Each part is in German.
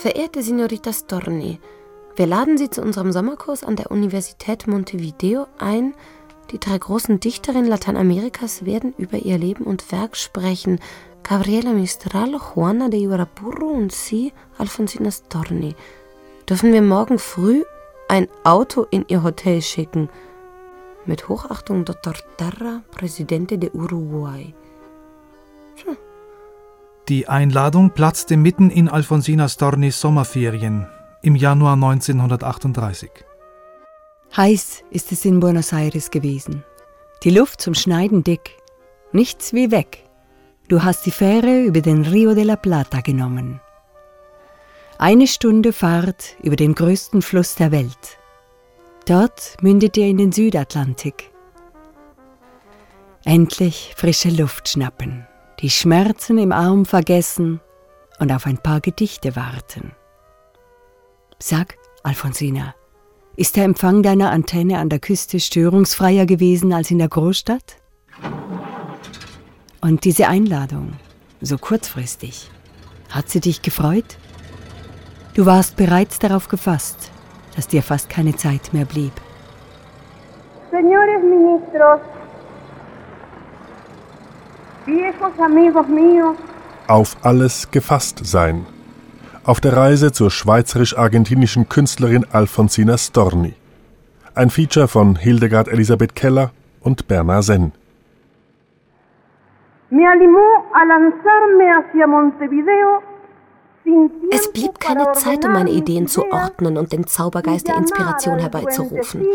Verehrte Signorita Storni, wir laden Sie zu unserem Sommerkurs an der Universität Montevideo ein. Die drei großen Dichterinnen Lateinamerikas werden über ihr Leben und Werk sprechen. Gabriela Mistral, Juana de Ibarapurro und Sie, Alfonsina Storni. Dürfen wir morgen früh ein Auto in Ihr Hotel schicken? Mit Hochachtung Dr. Terra, Presidente de Uruguay. Die Einladung platzte mitten in Alfonsina Stornis Sommerferien im Januar 1938. Heiß ist es in Buenos Aires gewesen. Die Luft zum Schneiden dick. Nichts wie weg. Du hast die Fähre über den Rio de la Plata genommen. Eine Stunde Fahrt über den größten Fluss der Welt. Dort mündet ihr in den Südatlantik. Endlich frische Luft schnappen, die Schmerzen im Arm vergessen und auf ein paar Gedichte warten. Sag, Alfonsina, ist der Empfang deiner Antenne an der Küste störungsfreier gewesen als in der Großstadt? Und diese Einladung, so kurzfristig, hat sie dich gefreut? Du warst bereits darauf gefasst, dass dir fast keine Zeit mehr blieb. Señores ministros, auf alles gefasst sein auf der Reise zur schweizerisch-argentinischen Künstlerin Alfonsina Storni. Ein Feature von Hildegard Elisabeth Keller und Bernard Senn. Es blieb keine Zeit, um meine Ideen zu ordnen und den Zaubergeist der Inspiration herbeizurufen.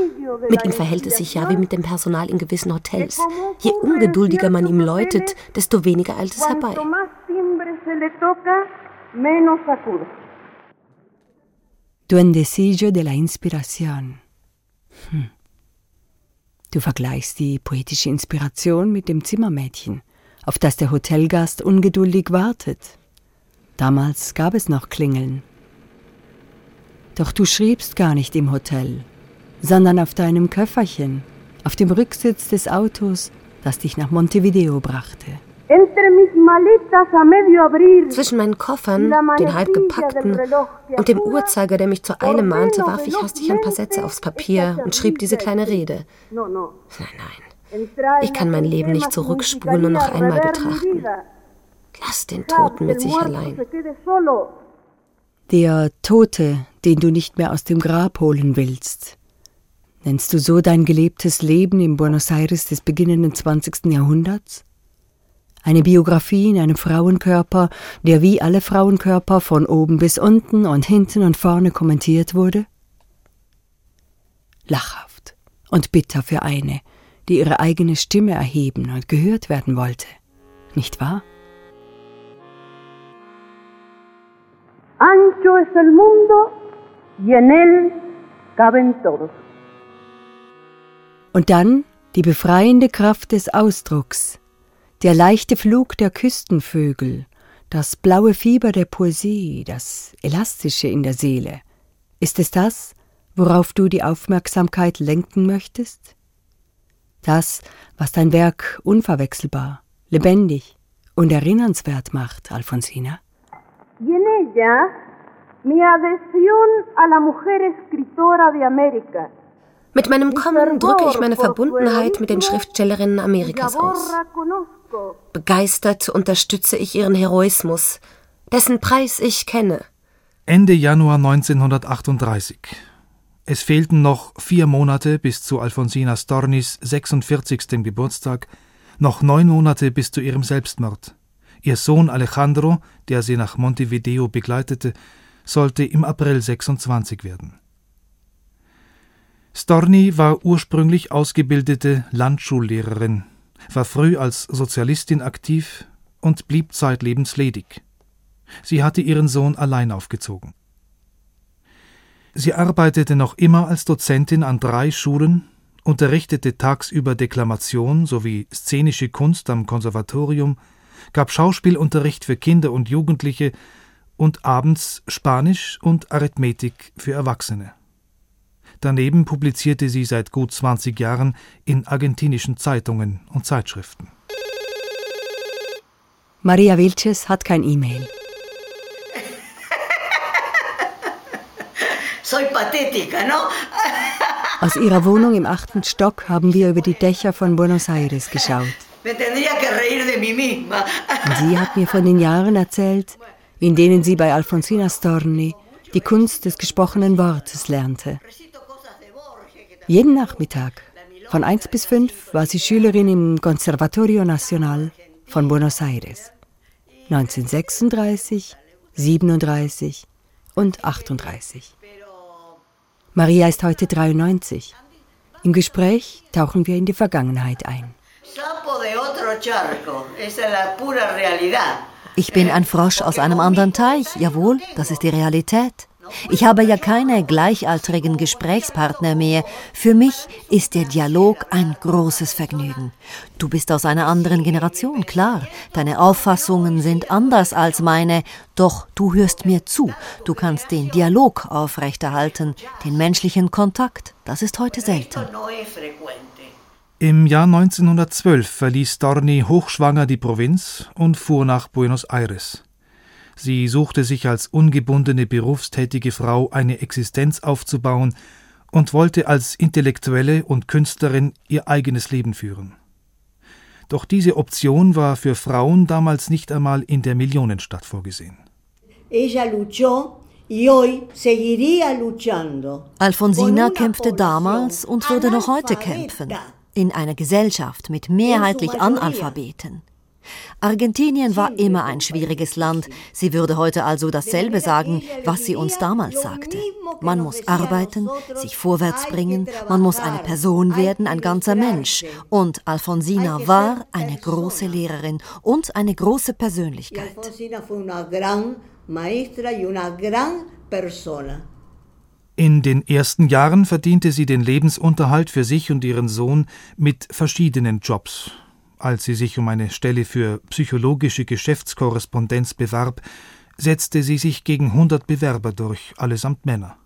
Mit ihm verhält es sich ja wie mit dem Personal in gewissen Hotels. Je ungeduldiger man ihm läutet, desto weniger eilt es herbei. Duendecillo de la Inspiración. Hm. Du vergleichst die poetische Inspiration mit dem Zimmermädchen, auf das der Hotelgast ungeduldig wartet. Damals gab es noch Klingeln. Doch du schriebst gar nicht im Hotel, sondern auf deinem Köfferchen, auf dem Rücksitz des Autos, das dich nach Montevideo brachte. Zwischen meinen Koffern, den halb gepackten und dem Uhrzeiger, der mich zur Eile mahnte, warf ich hastig ein paar Sätze aufs Papier und schrieb diese kleine Rede. Nein, nein. Ich kann mein Leben nicht zurückspulen und noch einmal betrachten. Lass den Toten mit sich allein. Der Tote, den du nicht mehr aus dem Grab holen willst. Nennst du so dein gelebtes Leben im Buenos Aires des beginnenden 20. Jahrhunderts? Eine Biografie in einem Frauenkörper, der wie alle Frauenkörper von oben bis unten und hinten und vorne kommentiert wurde? Lachhaft und bitter für eine, die ihre eigene Stimme erheben und gehört werden wollte. Nicht wahr? Ancho es el mundo y en él caben todos. Und dann die befreiende Kraft des Ausdrucks, der leichte Flug der Küstenvögel, das blaue Fieber der Poesie, das Elastische in der Seele. Ist es das, worauf du die Aufmerksamkeit lenken möchtest? Das, was dein Werk unverwechselbar, lebendig und erinnernswert macht, Alfonsina? Y en ella, mi adhesión a la mujer escritora de América. Mit meinem Kommen drücke ich meine Verbundenheit mit den Schriftstellerinnen Amerikas aus. Begeistert unterstütze ich ihren Heroismus, dessen Preis ich kenne. Ende Januar 1938. Es fehlten noch vier Monate bis zu Alfonsina Stornis 46. Geburtstag, noch neun Monate bis zu ihrem Selbstmord. Ihr Sohn Alejandro, der sie nach Montevideo begleitete, sollte im April 26 werden. Storni war ursprünglich ausgebildete Landschullehrerin, war früh als Sozialistin aktiv und blieb zeitlebens ledig. Sie hatte ihren Sohn allein aufgezogen. Sie arbeitete noch immer als Dozentin an drei Schulen, unterrichtete tagsüber Deklamation sowie szenische Kunst am Konservatorium, gab Schauspielunterricht für Kinder und Jugendliche und abends Spanisch und Arithmetik für Erwachsene. Daneben publizierte sie seit gut 20 Jahren in argentinischen Zeitungen und Zeitschriften. Maria Vilches hat kein E-Mail. Aus ihrer Wohnung im achten Stock haben wir über die Dächer von Buenos Aires geschaut. Sie hat mir von den Jahren erzählt, in denen sie bei Alfonsina Storni die Kunst des gesprochenen Wortes lernte. Jeden Nachmittag von 1 bis 5 war sie Schülerin im Conservatorio Nacional von Buenos Aires. 1936, 37 und 38. Maria ist heute 93. Im Gespräch tauchen wir in die Vergangenheit ein. Ich bin ein Frosch aus einem anderen Teich, jawohl, das ist die Realität. Ich habe ja keine gleichaltrigen Gesprächspartner mehr. Für mich ist der Dialog ein großes Vergnügen. Du bist aus einer anderen Generation, klar. Deine Auffassungen sind anders als meine, doch du hörst mir zu. Du kannst den Dialog aufrechterhalten, den menschlichen Kontakt. Das ist heute selten. Im Jahr 1912 verließ Dorni hochschwanger die Provinz und fuhr nach Buenos Aires. Sie suchte sich als ungebundene berufstätige Frau eine Existenz aufzubauen und wollte als Intellektuelle und Künstlerin ihr eigenes Leben führen. Doch diese Option war für Frauen damals nicht einmal in der Millionenstadt vorgesehen. Alfonsina kämpfte damals und würde noch heute kämpfen, in einer Gesellschaft mit mehrheitlich Analphabeten. Argentinien war immer ein schwieriges Land. Sie würde heute also dasselbe sagen, was sie uns damals sagte. Man muss arbeiten, sich vorwärts bringen, man muss eine Person werden, ein ganzer Mensch. Und Alfonsina war eine große Lehrerin und eine große Persönlichkeit. In den ersten Jahren verdiente sie den Lebensunterhalt für sich und ihren Sohn mit verschiedenen Jobs als sie sich um eine Stelle für psychologische Geschäftskorrespondenz bewarb, setzte sie sich gegen hundert Bewerber durch, allesamt Männer.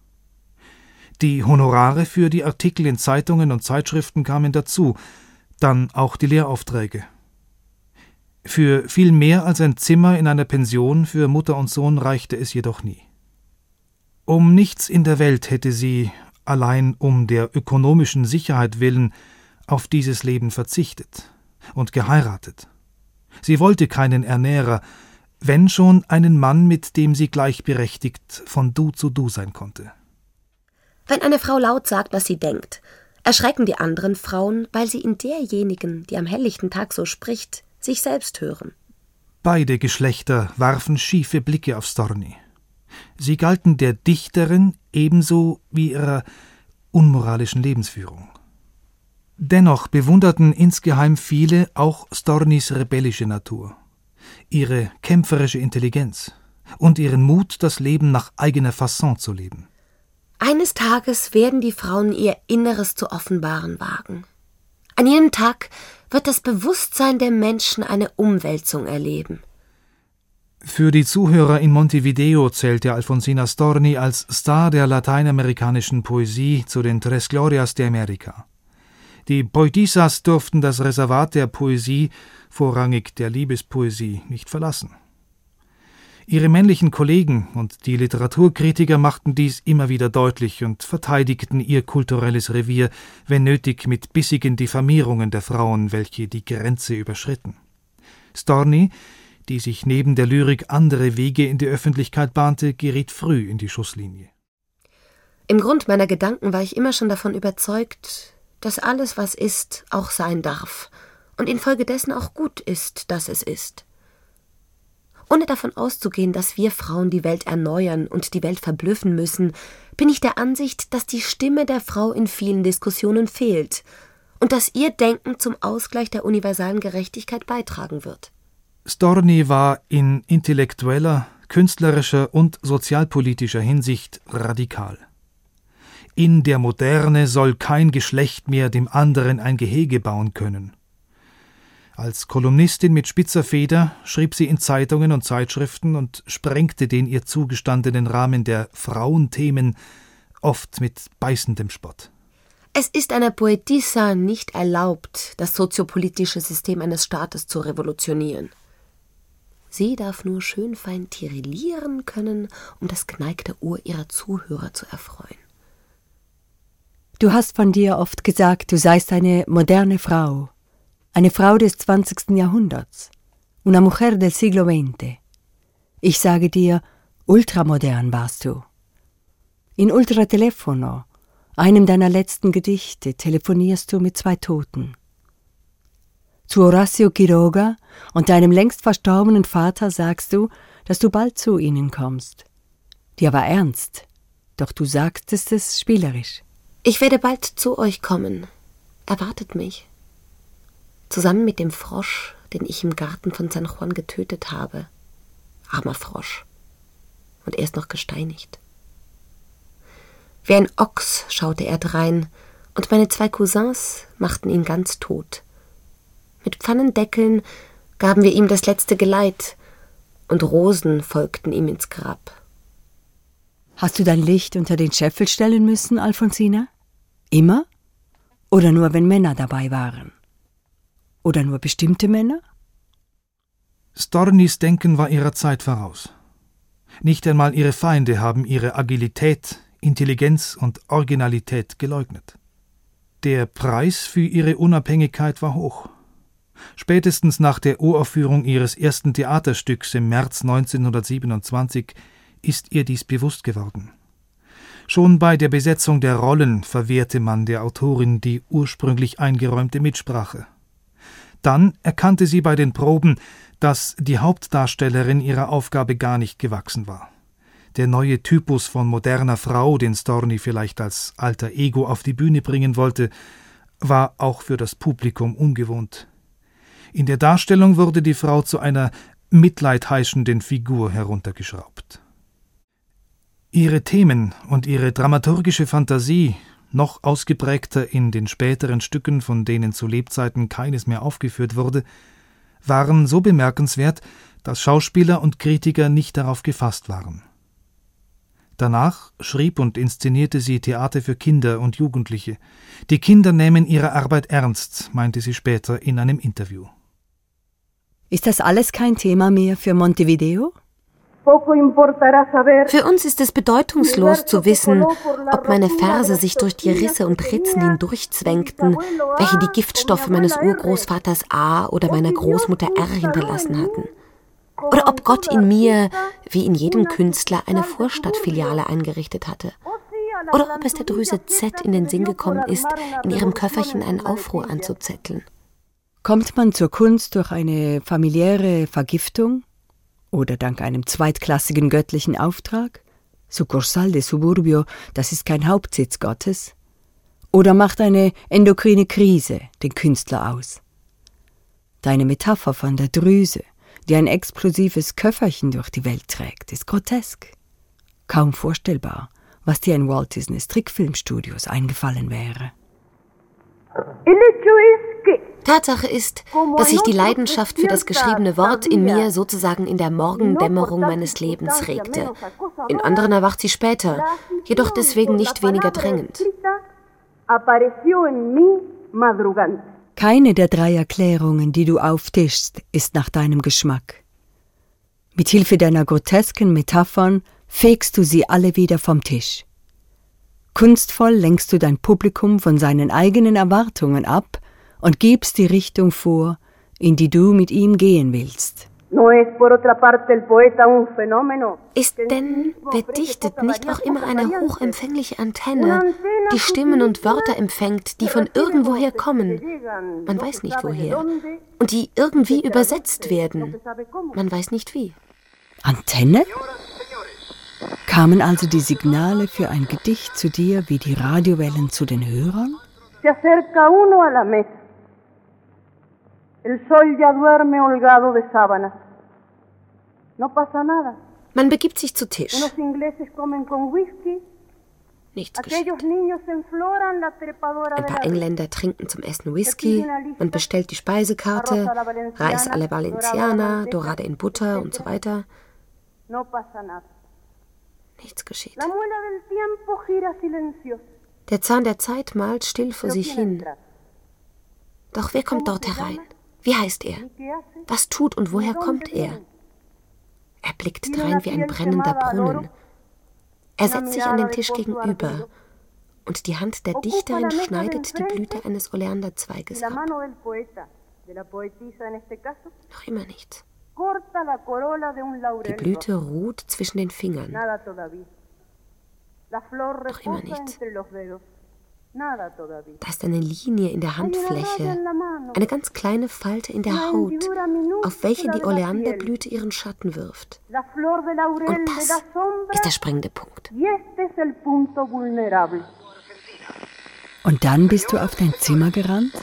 Die Honorare für die Artikel in Zeitungen und Zeitschriften kamen dazu, dann auch die Lehraufträge. Für viel mehr als ein Zimmer in einer Pension für Mutter und Sohn reichte es jedoch nie. Um nichts in der Welt hätte sie, allein um der ökonomischen Sicherheit willen, auf dieses Leben verzichtet und geheiratet. Sie wollte keinen Ernährer, wenn schon einen Mann, mit dem sie gleichberechtigt von Du zu Du sein konnte. Wenn eine Frau laut sagt, was sie denkt, erschrecken die anderen Frauen, weil sie in derjenigen, die am helllichten Tag so spricht, sich selbst hören. Beide Geschlechter warfen schiefe Blicke auf Storni. Sie galten der Dichterin ebenso wie ihrer unmoralischen Lebensführung. Dennoch bewunderten insgeheim viele auch Stornis rebellische Natur, ihre kämpferische Intelligenz und ihren Mut, das Leben nach eigener Fasson zu leben. Eines Tages werden die Frauen ihr Inneres zu offenbaren wagen. An jenem Tag wird das Bewusstsein der Menschen eine Umwälzung erleben. Für die Zuhörer in Montevideo zählte Alfonsina Storni als Star der lateinamerikanischen Poesie zu den Tres Glorias de America. Die Poetisas durften das Reservat der Poesie, vorrangig der Liebespoesie, nicht verlassen. Ihre männlichen Kollegen und die Literaturkritiker machten dies immer wieder deutlich und verteidigten ihr kulturelles Revier, wenn nötig mit bissigen Diffamierungen der Frauen, welche die Grenze überschritten. Storni, die sich neben der Lyrik andere Wege in die Öffentlichkeit bahnte, geriet früh in die Schusslinie. Im Grund meiner Gedanken war ich immer schon davon überzeugt, dass alles, was ist, auch sein darf und infolgedessen auch gut ist, dass es ist. Ohne davon auszugehen, dass wir Frauen die Welt erneuern und die Welt verblüffen müssen, bin ich der Ansicht, dass die Stimme der Frau in vielen Diskussionen fehlt und dass ihr Denken zum Ausgleich der universalen Gerechtigkeit beitragen wird. Storni war in intellektueller, künstlerischer und sozialpolitischer Hinsicht radikal. In der Moderne soll kein Geschlecht mehr dem anderen ein Gehege bauen können. Als Kolumnistin mit spitzer Feder schrieb sie in Zeitungen und Zeitschriften und sprengte den ihr zugestandenen Rahmen der Frauenthemen oft mit beißendem Spott. Es ist einer Poetissa nicht erlaubt, das soziopolitische System eines Staates zu revolutionieren. Sie darf nur schön fein tirillieren können, um das geneigte Ohr ihrer Zuhörer zu erfreuen. Du hast von dir oft gesagt, du seist eine moderne Frau, eine Frau des 20. Jahrhunderts, una mujer del siglo XX. Ich sage dir, ultramodern warst du. In Ultratelefono, einem deiner letzten Gedichte, telefonierst du mit zwei Toten zu Horacio Quiroga und deinem längst verstorbenen Vater sagst du, dass du bald zu ihnen kommst. Dir war ernst, doch du sagtest es spielerisch. Ich werde bald zu euch kommen. Erwartet mich. Zusammen mit dem Frosch, den ich im Garten von San Juan getötet habe. Armer Frosch. Und er ist noch gesteinigt. Wie ein Ochs schaute er drein, und meine zwei Cousins machten ihn ganz tot. Mit Pfannendeckeln gaben wir ihm das letzte Geleit, und Rosen folgten ihm ins Grab. Hast du dein Licht unter den Scheffel stellen müssen, Alfonsina? Immer? Oder nur, wenn Männer dabei waren? Oder nur bestimmte Männer? Stornis Denken war ihrer Zeit voraus. Nicht einmal ihre Feinde haben ihre Agilität, Intelligenz und Originalität geleugnet. Der Preis für ihre Unabhängigkeit war hoch. Spätestens nach der Uraufführung ihres ersten Theaterstücks im März 1927 ist ihr dies bewusst geworden. Schon bei der Besetzung der Rollen verwehrte man der Autorin die ursprünglich eingeräumte Mitsprache. Dann erkannte sie bei den Proben, dass die Hauptdarstellerin ihrer Aufgabe gar nicht gewachsen war. Der neue Typus von moderner Frau, den Storni vielleicht als alter Ego auf die Bühne bringen wollte, war auch für das Publikum ungewohnt. In der Darstellung wurde die Frau zu einer mitleidheischenden Figur heruntergeschraubt. Ihre Themen und ihre dramaturgische Fantasie, noch ausgeprägter in den späteren Stücken, von denen zu Lebzeiten keines mehr aufgeführt wurde, waren so bemerkenswert, dass Schauspieler und Kritiker nicht darauf gefasst waren. Danach schrieb und inszenierte sie Theater für Kinder und Jugendliche. Die Kinder nehmen ihre Arbeit ernst, meinte sie später in einem Interview. Ist das alles kein Thema mehr für Montevideo? Für uns ist es bedeutungslos zu wissen, ob meine Verse sich durch die Risse und Ritzen hindurchzwängten, welche die Giftstoffe meines Urgroßvaters A oder meiner Großmutter R hinterlassen hatten. Oder ob Gott in mir, wie in jedem Künstler, eine Vorstadtfiliale eingerichtet hatte. Oder ob es der Drüse Z in den Sinn gekommen ist, in ihrem Köfferchen einen Aufruhr anzuzetteln. Kommt man zur Kunst durch eine familiäre Vergiftung oder dank einem zweitklassigen göttlichen Auftrag? Succursal de Suburbio, das ist kein Hauptsitz Gottes. Oder macht eine endokrine Krise den Künstler aus? Deine Metapher von der Drüse, die ein explosives Köfferchen durch die Welt trägt, ist grotesk. Kaum vorstellbar, was dir in Walt Disneys Trickfilmstudios eingefallen wäre. Tatsache ist, dass sich die Leidenschaft für das geschriebene Wort in mir sozusagen in der Morgendämmerung meines Lebens regte. In anderen erwacht sie später, jedoch deswegen nicht weniger drängend. Keine der drei Erklärungen, die du auftischst, ist nach deinem Geschmack. Mit Hilfe deiner grotesken Metaphern fegst du sie alle wieder vom Tisch. Kunstvoll lenkst du dein Publikum von seinen eigenen Erwartungen ab und gibst die Richtung vor, in die du mit ihm gehen willst. Ist denn, wer dichtet, nicht auch immer eine hochempfängliche Antenne, die Stimmen und Wörter empfängt, die von irgendwoher kommen? Man weiß nicht woher. Und die irgendwie übersetzt werden. Man weiß nicht wie. Antenne? Kamen also die Signale für ein Gedicht zu dir wie die Radiowellen zu den Hörern? Se acerca uno a la mesa. El sol ya duerme holgado de sábanas. No pasa nada. Man begibt sich zu Tisch. Unos ingleses comen con whisky. Nichts geschieht. Ein paar Engländer trinken zum Essen Whisky. Man bestellt die Speisekarte, Reis alle Valenciana, Dorade in Butter und so weiter. Nichts geschieht. Der Zahn der Zeit malt still vor sich hin. Doch wer kommt dort herein? Wie heißt er? Was tut und woher kommt er? Er blickt drein wie ein brennender Brunnen. Er setzt sich an den Tisch gegenüber und die Hand der Dichterin schneidet die Blüte eines Oleanderzweiges ab. Noch immer nichts. Die Blüte ruht zwischen den Fingern. Noch immer nichts. Da ist eine Linie in der Handfläche, eine ganz kleine Falte in der Haut, auf welche die Oleanderblüte ihren Schatten wirft. Und das ist der springende Punkt. Und dann bist du auf dein Zimmer gerannt?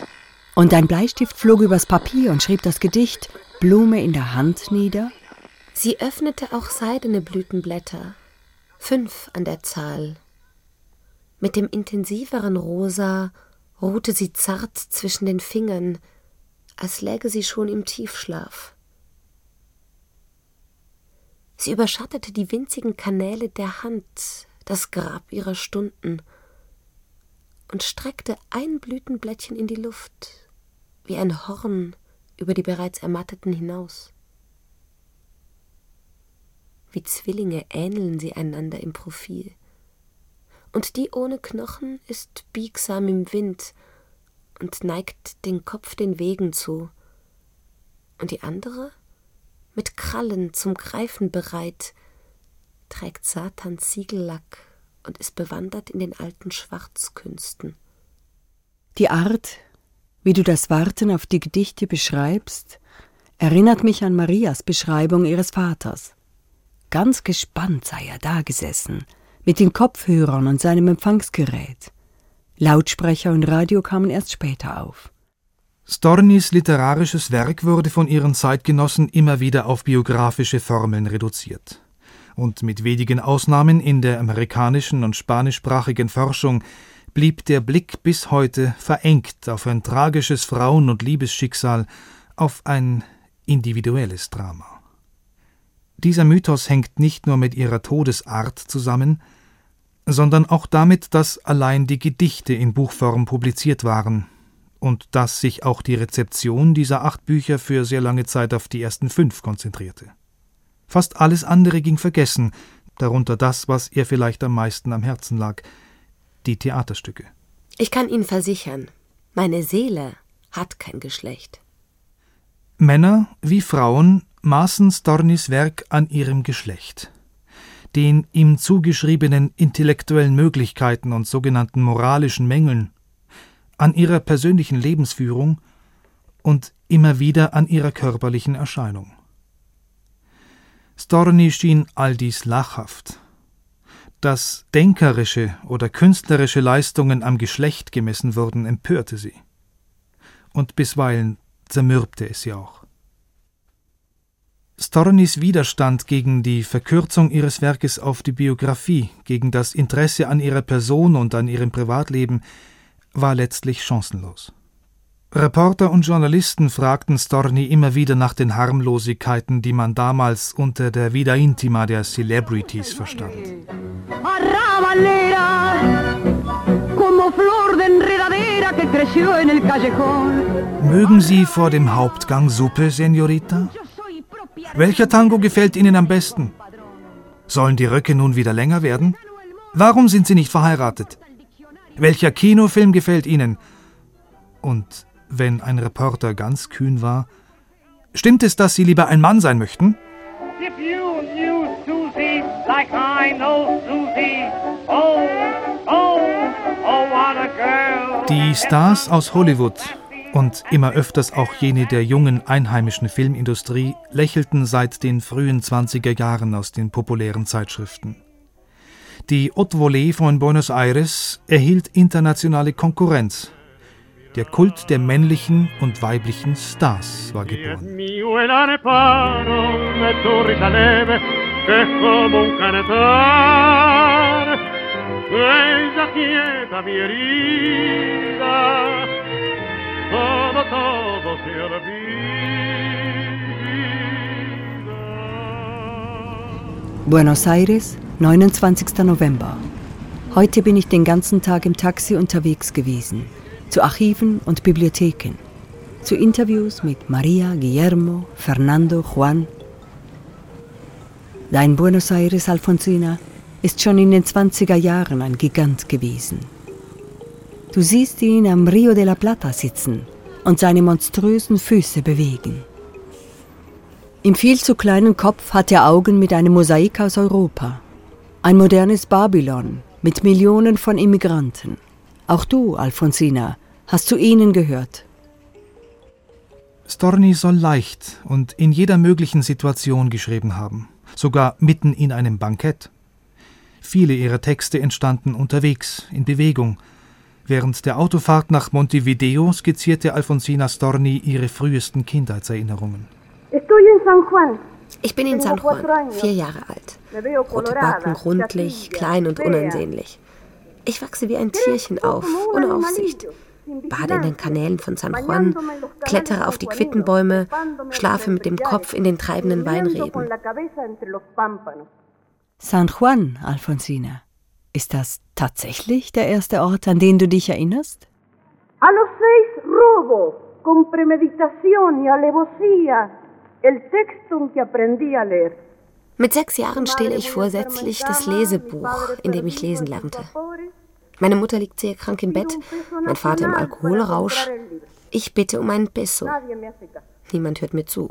Und dein Bleistift flog übers Papier und schrieb das Gedicht Blume in der Hand nieder? Sie öffnete auch seidene Blütenblätter, fünf an der Zahl, mit dem intensiveren Rosa ruhte sie zart zwischen den Fingern, als läge sie schon im Tiefschlaf. Sie überschattete die winzigen Kanäle der Hand, das Grab ihrer Stunden, und streckte ein Blütenblättchen in die Luft, wie ein Horn über die bereits Ermatteten hinaus. Wie Zwillinge ähneln sie einander im Profil und die ohne Knochen ist biegsam im Wind und neigt den Kopf den Wegen zu, und die andere, mit Krallen zum Greifen bereit, trägt Satans Siegellack und ist bewandert in den alten Schwarzkünsten. Die Art, wie du das Warten auf die Gedichte beschreibst, erinnert mich an Marias Beschreibung ihres Vaters. Ganz gespannt sei er dagesessen, mit den Kopfhörern und seinem Empfangsgerät. Lautsprecher und Radio kamen erst später auf. Stornis literarisches Werk wurde von ihren Zeitgenossen immer wieder auf biografische Formeln reduziert. Und mit wenigen Ausnahmen in der amerikanischen und spanischsprachigen Forschung blieb der Blick bis heute verengt auf ein tragisches Frauen- und Liebesschicksal, auf ein individuelles Drama. Dieser Mythos hängt nicht nur mit ihrer Todesart zusammen, sondern auch damit, dass allein die Gedichte in Buchform publiziert waren und dass sich auch die Rezeption dieser acht Bücher für sehr lange Zeit auf die ersten fünf konzentrierte. Fast alles andere ging vergessen, darunter das, was ihr vielleicht am meisten am Herzen lag, die Theaterstücke. Ich kann Ihnen versichern, meine Seele hat kein Geschlecht. Männer wie Frauen maßen Stornis Werk an ihrem Geschlecht den ihm zugeschriebenen intellektuellen Möglichkeiten und sogenannten moralischen Mängeln, an ihrer persönlichen Lebensführung und immer wieder an ihrer körperlichen Erscheinung. Storni schien all dies lachhaft. Dass denkerische oder künstlerische Leistungen am Geschlecht gemessen wurden, empörte sie. Und bisweilen zermürbte es sie auch. Stornis Widerstand gegen die Verkürzung ihres Werkes auf die Biografie, gegen das Interesse an ihrer Person und an ihrem Privatleben war letztlich chancenlos. Reporter und Journalisten fragten Storni immer wieder nach den Harmlosigkeiten, die man damals unter der Vida Intima der Celebrities verstand. Mögen Sie vor dem Hauptgang Suppe, Senorita? Welcher Tango gefällt Ihnen am besten? Sollen die Röcke nun wieder länger werden? Warum sind Sie nicht verheiratet? Welcher Kinofilm gefällt Ihnen? Und wenn ein Reporter ganz kühn war, stimmt es, dass Sie lieber ein Mann sein möchten? Oh, oh, oh, die Stars aus Hollywood und immer öfters auch jene der jungen einheimischen Filmindustrie lächelten seit den frühen 20er Jahren aus den populären Zeitschriften. Die Haute Volée von Buenos Aires erhielt internationale Konkurrenz. Der Kult der männlichen und weiblichen Stars war geboren. Ella quieta mi herida todo, todo se Buenos Aires, 29. November. Heute bin ich den ganzen Tag im Taxi unterwegs gewesen, zu Archiven und Bibliotheken, zu Interviews mit Maria, Guillermo, Fernando, Juan. Dein Buenos Aires, Alfonsina, ist schon in den 20er Jahren ein Gigant gewesen. Du siehst ihn am Rio de la Plata sitzen und seine monströsen Füße bewegen. Im viel zu kleinen Kopf hat er Augen mit einem Mosaik aus Europa. Ein modernes Babylon mit Millionen von Immigranten. Auch du, Alfonsina, hast zu ihnen gehört. Storni soll leicht und in jeder möglichen Situation geschrieben haben, sogar mitten in einem Bankett. Viele ihrer Texte entstanden unterwegs, in Bewegung. Während der Autofahrt nach Montevideo skizzierte Alfonsina Storni ihre frühesten Kindheitserinnerungen. Ich bin in San Juan, vier Jahre alt. Rote Backen, rundlich, klein und unansehnlich. Ich wachse wie ein Tierchen auf, ohne Aufsicht. Bade in den Kanälen von San Juan, klettere auf die Quittenbäume, schlafe mit dem Kopf in den treibenden Weinreben. San Juan, Alfonsina. Ist das tatsächlich der erste Ort, an den du dich erinnerst? A los seis robo, con premeditación y alevosía, el texto en que aprendí a leer. Mit sechs Jahren stehle ich vorsätzlich das Lesebuch, in dem ich lesen lernte. Meine Mutter liegt sehr krank im Bett, mein Vater im Alkoholrausch. Ich bitte um einen Peso. Niemand hört mir zu.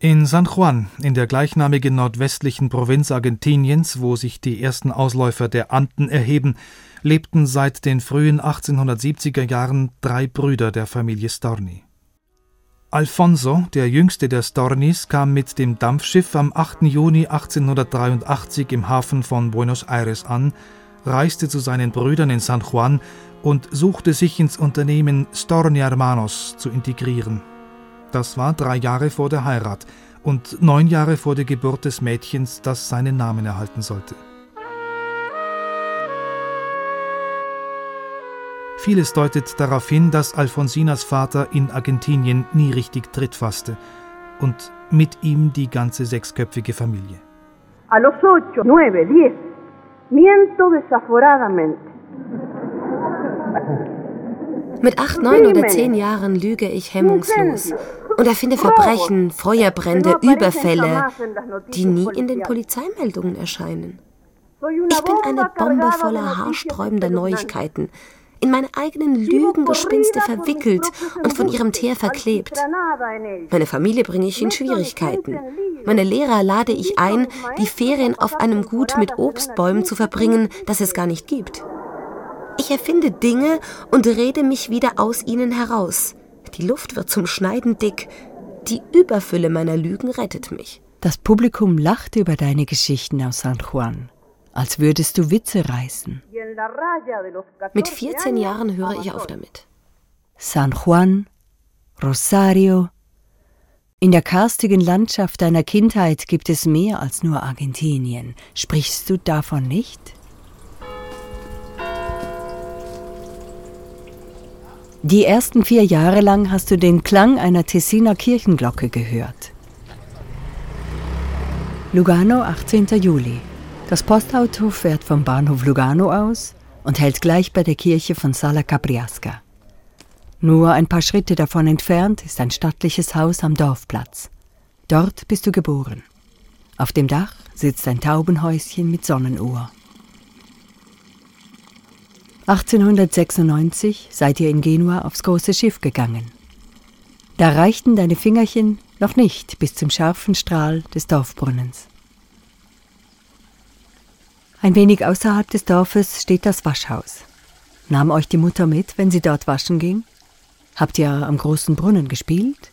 In San Juan, in der gleichnamigen nordwestlichen Provinz Argentiniens, wo sich die ersten Ausläufer der Anden erheben, lebten seit den frühen 1870er Jahren drei Brüder der Familie Storni. Alfonso, der jüngste der Stornis, kam mit dem Dampfschiff am 8. Juni 1883 im Hafen von Buenos Aires an, reiste zu seinen Brüdern in San Juan und suchte sich ins Unternehmen Storni Hermanos zu integrieren. Das war drei Jahre vor der Heirat und neun Jahre vor der Geburt des Mädchens, das seinen Namen erhalten sollte. Vieles deutet darauf hin, dass Alfonsinas Vater in Argentinien nie richtig Tritt fasste und mit ihm die ganze sechsköpfige Familie. A los ocho, nueve, diez, miento desaforadamente. Mit acht, neun oder zehn Jahren lüge ich hemmungslos und erfinde Verbrechen, Feuerbrände, Überfälle, die nie in den Polizeimeldungen erscheinen. Ich bin eine Bombe voller haarsträubender Neuigkeiten, in meine eigenen Lügengespinste verwickelt und von ihrem Teer verklebt. Meine Familie bringe ich in Schwierigkeiten. Meine Lehrer lade ich ein, die Ferien auf einem Gut mit Obstbäumen zu verbringen, das es gar nicht gibt. Ich erfinde Dinge und rede mich wieder aus ihnen heraus. Die Luft wird zum Schneiden dick. Die Überfülle meiner Lügen rettet mich. Das Publikum lacht über deine Geschichten aus San Juan, als würdest du Witze reißen. Mit 14 Jahren höre ich auf damit. San Juan, Rosario. In der karstigen Landschaft deiner Kindheit gibt es mehr als nur Argentinien. Sprichst du davon nicht? Die ersten vier Jahre lang hast du den Klang einer Tessiner Kirchenglocke gehört. Lugano, 18. Juli. Das Postauto fährt vom Bahnhof Lugano aus und hält gleich bei der Kirche von Sala Capriasca. Nur ein paar Schritte davon entfernt ist ein stattliches Haus am Dorfplatz. Dort bist du geboren. Auf dem Dach sitzt ein Taubenhäuschen mit Sonnenuhr. 1896 seid ihr in Genua aufs große Schiff gegangen. Da reichten deine Fingerchen noch nicht bis zum scharfen Strahl des Dorfbrunnens. Ein wenig außerhalb des Dorfes steht das Waschhaus. Nahm euch die Mutter mit, wenn sie dort waschen ging? Habt ihr am großen Brunnen gespielt?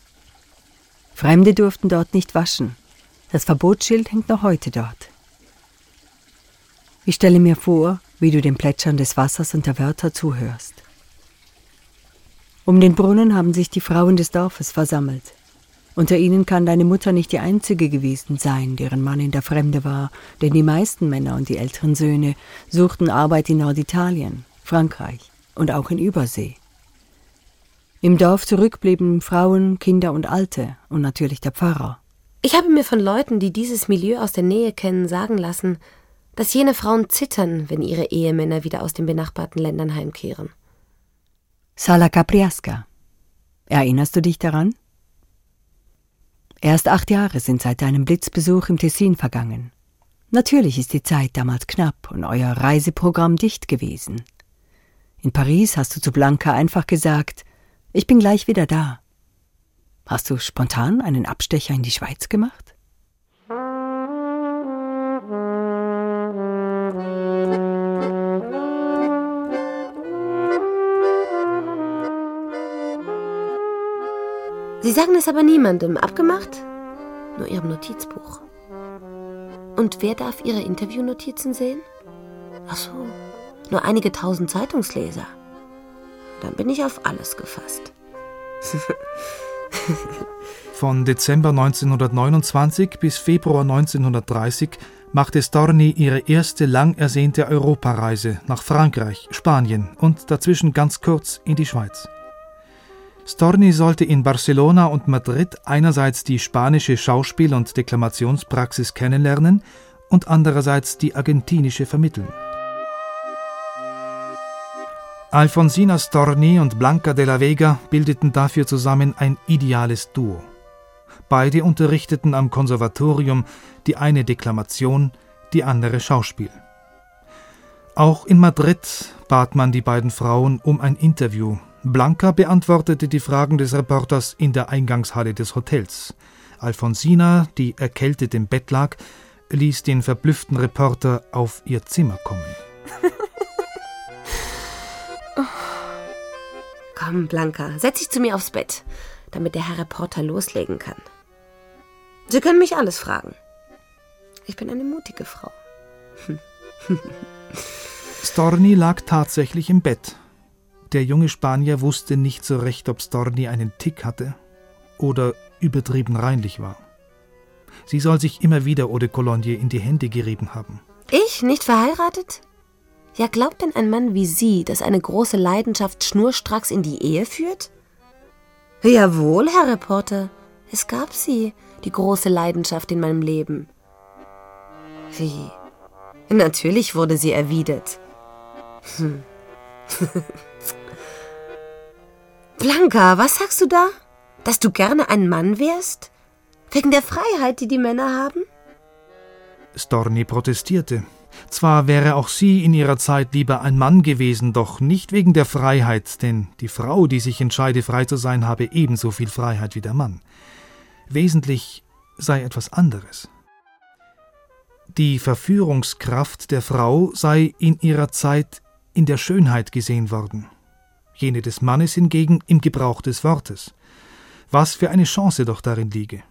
Fremde durften dort nicht waschen. Das Verbotsschild hängt noch heute dort. Ich stelle mir vor, wie du dem Plätschern des Wassers und der Wörter zuhörst. Um den Brunnen haben sich die Frauen des Dorfes versammelt. Unter ihnen kann deine Mutter nicht die einzige gewesen sein, deren Mann in der Fremde war, denn die meisten Männer und die älteren Söhne suchten Arbeit in Norditalien, Frankreich und auch in Übersee. Im Dorf zurück blieben Frauen, Kinder und Alte und natürlich der Pfarrer. Ich habe mir von Leuten, die dieses Milieu aus der Nähe kennen, sagen lassen, dass jene Frauen zittern, wenn ihre Ehemänner wieder aus den benachbarten Ländern heimkehren. Sala Capriasca. Erinnerst du dich daran? Erst acht Jahre sind seit deinem Blitzbesuch im Tessin vergangen. Natürlich ist die Zeit damals knapp und euer Reiseprogramm dicht gewesen. In Paris hast du zu Blanca einfach gesagt, ich bin gleich wieder da. Hast du spontan einen Abstecher in die Schweiz gemacht? Sie sagen es aber niemandem. Abgemacht? Nur Ihrem Notizbuch. Und wer darf Ihre Interviewnotizen sehen? Ach so, nur einige tausend Zeitungsleser. Dann bin ich auf alles gefasst. Von Dezember 1929 bis Februar 1930 machte Storni ihre erste lang ersehnte Europareise nach Frankreich, Spanien und dazwischen ganz kurz in die Schweiz. Storni sollte in Barcelona und Madrid einerseits die spanische Schauspiel- und Deklamationspraxis kennenlernen und andererseits die argentinische vermitteln. Alfonsina Storni und Blanca de la Vega bildeten dafür zusammen ein ideales Duo. Beide unterrichteten am Konservatorium, die eine Deklamation, die andere Schauspiel. Auch in Madrid bat man die beiden Frauen um ein Interview, Blanca beantwortete die Fragen des Reporters in der Eingangshalle des Hotels. Alfonsina, die erkältet im Bett lag, ließ den verblüfften Reporter auf ihr Zimmer kommen. Komm, Blanca, setz dich zu mir aufs Bett, damit der Herr Reporter loslegen kann. Sie können mich alles fragen. Ich bin eine mutige Frau. Storni lag tatsächlich im Bett der junge Spanier wusste nicht so recht, ob Storni einen Tick hatte oder übertrieben reinlich war. Sie soll sich immer wieder Eau de Cologne in die Hände gerieben haben. Ich? Nicht verheiratet? Ja, glaubt denn ein Mann wie Sie, dass eine große Leidenschaft schnurstracks in die Ehe führt? Jawohl, Herr Reporter. Es gab sie, die große Leidenschaft in meinem Leben. Wie? Natürlich wurde sie erwidert. Hm. Blanca, was sagst du da? Dass du gerne ein Mann wärst? Wegen der Freiheit, die die Männer haben? Storni protestierte. Zwar wäre auch sie in ihrer Zeit lieber ein Mann gewesen, doch nicht wegen der Freiheit, denn die Frau, die sich entscheide, frei zu sein, habe ebenso viel Freiheit wie der Mann. Wesentlich sei etwas anderes. Die Verführungskraft der Frau sei in ihrer Zeit in der Schönheit gesehen worden jene des Mannes hingegen im Gebrauch des Wortes. Was für eine Chance doch darin liege.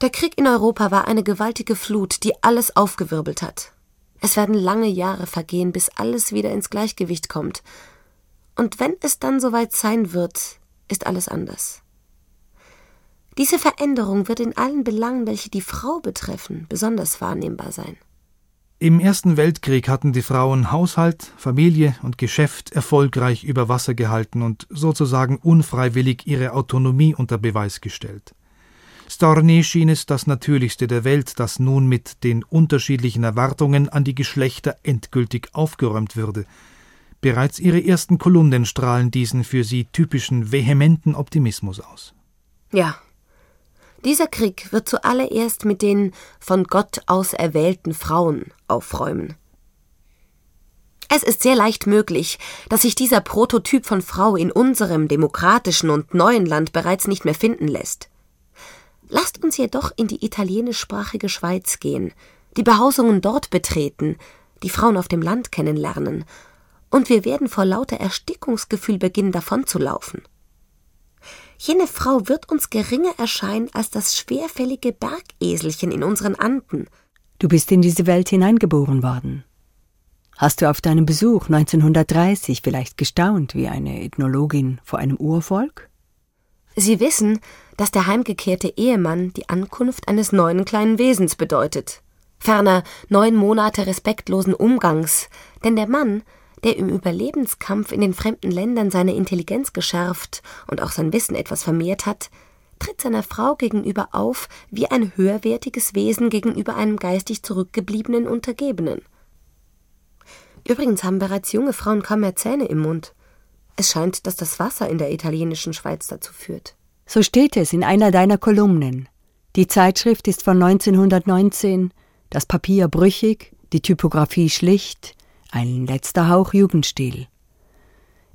Der Krieg in Europa war eine gewaltige Flut, die alles aufgewirbelt hat. Es werden lange Jahre vergehen, bis alles wieder ins Gleichgewicht kommt. Und wenn es dann soweit sein wird, ist alles anders. Diese Veränderung wird in allen Belangen, welche die Frau betreffen, besonders wahrnehmbar sein. Im Ersten Weltkrieg hatten die Frauen Haushalt, Familie und Geschäft erfolgreich über Wasser gehalten und sozusagen unfreiwillig ihre Autonomie unter Beweis gestellt. Storni schien es das Natürlichste der Welt, dass nun mit den unterschiedlichen Erwartungen an die Geschlechter endgültig aufgeräumt würde. Bereits ihre ersten Kolumnen strahlen diesen für sie typischen vehementen Optimismus aus. Ja, dieser Krieg wird zuallererst mit den von Gott auserwählten Frauen aufräumen. Es ist sehr leicht möglich, dass sich dieser Prototyp von Frau in unserem demokratischen und neuen Land bereits nicht mehr finden lässt. Lasst uns jedoch in die italienischsprachige Schweiz gehen, die Behausungen dort betreten, die Frauen auf dem Land kennenlernen, und wir werden vor lauter Erstickungsgefühl beginnen davonzulaufen. Jene Frau wird uns geringer erscheinen als das schwerfällige Bergeselchen in unseren Anden. Du bist in diese Welt hineingeboren worden. Hast du auf deinem Besuch 1930 vielleicht gestaunt wie eine Ethnologin vor einem Urvolk? Sie wissen, dass der heimgekehrte Ehemann die Ankunft eines neuen kleinen Wesens bedeutet. Ferner neun Monate respektlosen Umgangs, denn der Mann der im Überlebenskampf in den fremden Ländern seine Intelligenz geschärft und auch sein Wissen etwas vermehrt hat, tritt seiner Frau gegenüber auf wie ein höherwertiges Wesen gegenüber einem geistig zurückgebliebenen Untergebenen. Übrigens haben bereits junge Frauen kaum mehr Zähne im Mund. Es scheint, dass das Wasser in der italienischen Schweiz dazu führt. So steht es in einer deiner Kolumnen. Die Zeitschrift ist von 1919, das Papier brüchig, die Typografie schlicht, ein letzter Hauch Jugendstil.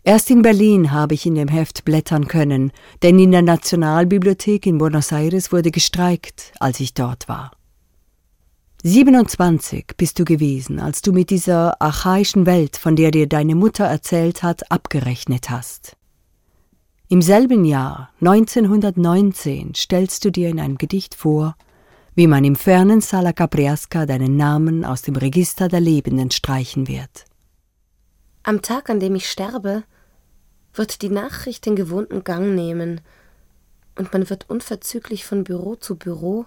Erst in Berlin habe ich in dem Heft blättern können, denn in der Nationalbibliothek in Buenos Aires wurde gestreikt, als ich dort war. 27 bist du gewesen, als du mit dieser archaischen Welt, von der dir deine Mutter erzählt hat, abgerechnet hast. Im selben Jahr, 1919, stellst du dir in einem Gedicht vor, wie man im fernen Sala Capriasca deinen Namen aus dem Register der Lebenden streichen wird. Am Tag, an dem ich sterbe, wird die Nachricht den gewohnten Gang nehmen, und man wird unverzüglich von Büro zu Büro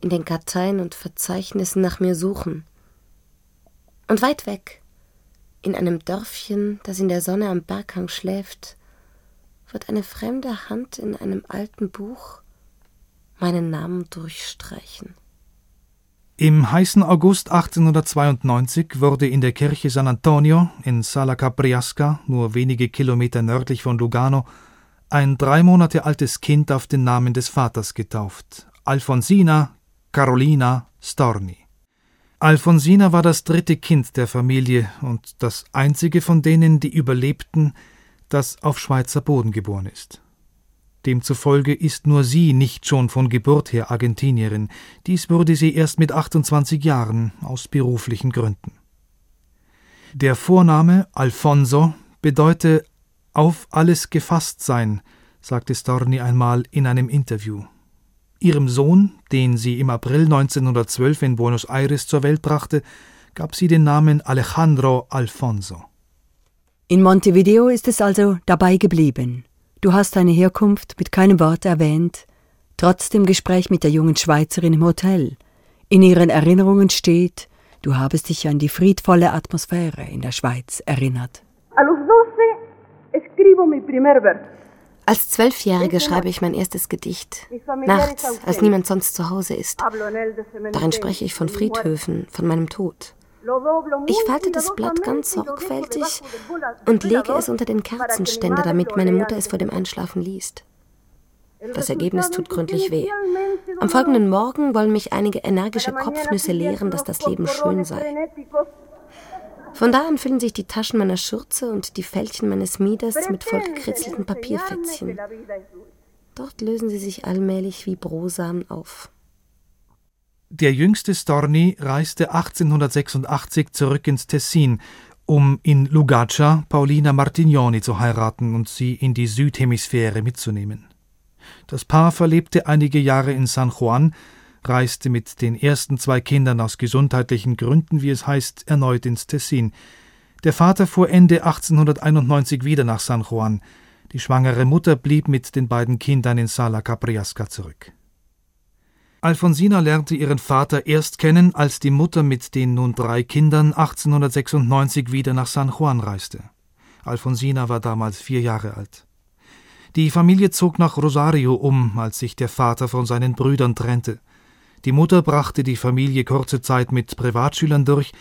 in den Karteien und Verzeichnissen nach mir suchen. Und weit weg, in einem Dörfchen, das in der Sonne am Berghang schläft, wird eine fremde Hand in einem alten Buch meinen Namen durchstreichen. Im heißen August 1892 wurde in der Kirche San Antonio in Sala Capriasca, nur wenige Kilometer nördlich von Lugano, ein drei Monate altes Kind auf den Namen des Vaters getauft, Alfonsina Carolina Storni. Alfonsina war das dritte Kind der Familie und das einzige von denen, die überlebten, das auf Schweizer Boden geboren ist. Demzufolge ist nur sie nicht schon von Geburt her Argentinierin, dies wurde sie erst mit 28 Jahren aus beruflichen Gründen. Der Vorname Alfonso bedeute auf alles gefasst sein, sagte Storni einmal in einem Interview. Ihrem Sohn, den sie im April 1912 in Buenos Aires zur Welt brachte, gab sie den Namen Alejandro Alfonso. In Montevideo ist es also dabei geblieben. Du hast deine Herkunft mit keinem Wort erwähnt, trotz dem Gespräch mit der jungen Schweizerin im Hotel. In ihren Erinnerungen steht, du habest dich an die friedvolle Atmosphäre in der Schweiz erinnert. Als Zwölfjährige schreibe ich mein erstes Gedicht, nachts, als niemand sonst zu Hause ist. Darin spreche ich von Friedhöfen, von meinem Tod. Ich falte das Blatt ganz sorgfältig und lege es unter den Kerzenständer, damit meine Mutter es vor dem Einschlafen liest. Das Ergebnis tut gründlich weh. Am folgenden Morgen wollen mich einige energische Kopfnüsse lehren, dass das Leben schön sei. Von da an füllen sich die Taschen meiner Schürze und die Fältchen meines Mieders mit vollgekritzelten Papierfetzchen. Dort lösen sie sich allmählich wie Brosamen auf. Der jüngste Storni reiste 1886 zurück ins Tessin, um in Lugaccia Paulina Martignoni zu heiraten und sie in die Südhemisphäre mitzunehmen. Das Paar verlebte einige Jahre in San Juan, reiste mit den ersten zwei Kindern aus gesundheitlichen Gründen, wie es heißt, erneut ins Tessin. Der Vater fuhr Ende 1891 wieder nach San Juan. Die schwangere Mutter blieb mit den beiden Kindern in Sala Capriasca zurück. Alfonsina lernte ihren Vater erst kennen, als die Mutter mit den nun drei Kindern 1896 wieder nach San Juan reiste. Alfonsina war damals vier Jahre alt. Die Familie zog nach Rosario um, als sich der Vater von seinen Brüdern trennte. Die Mutter brachte die Familie kurze Zeit mit Privatschülern durch.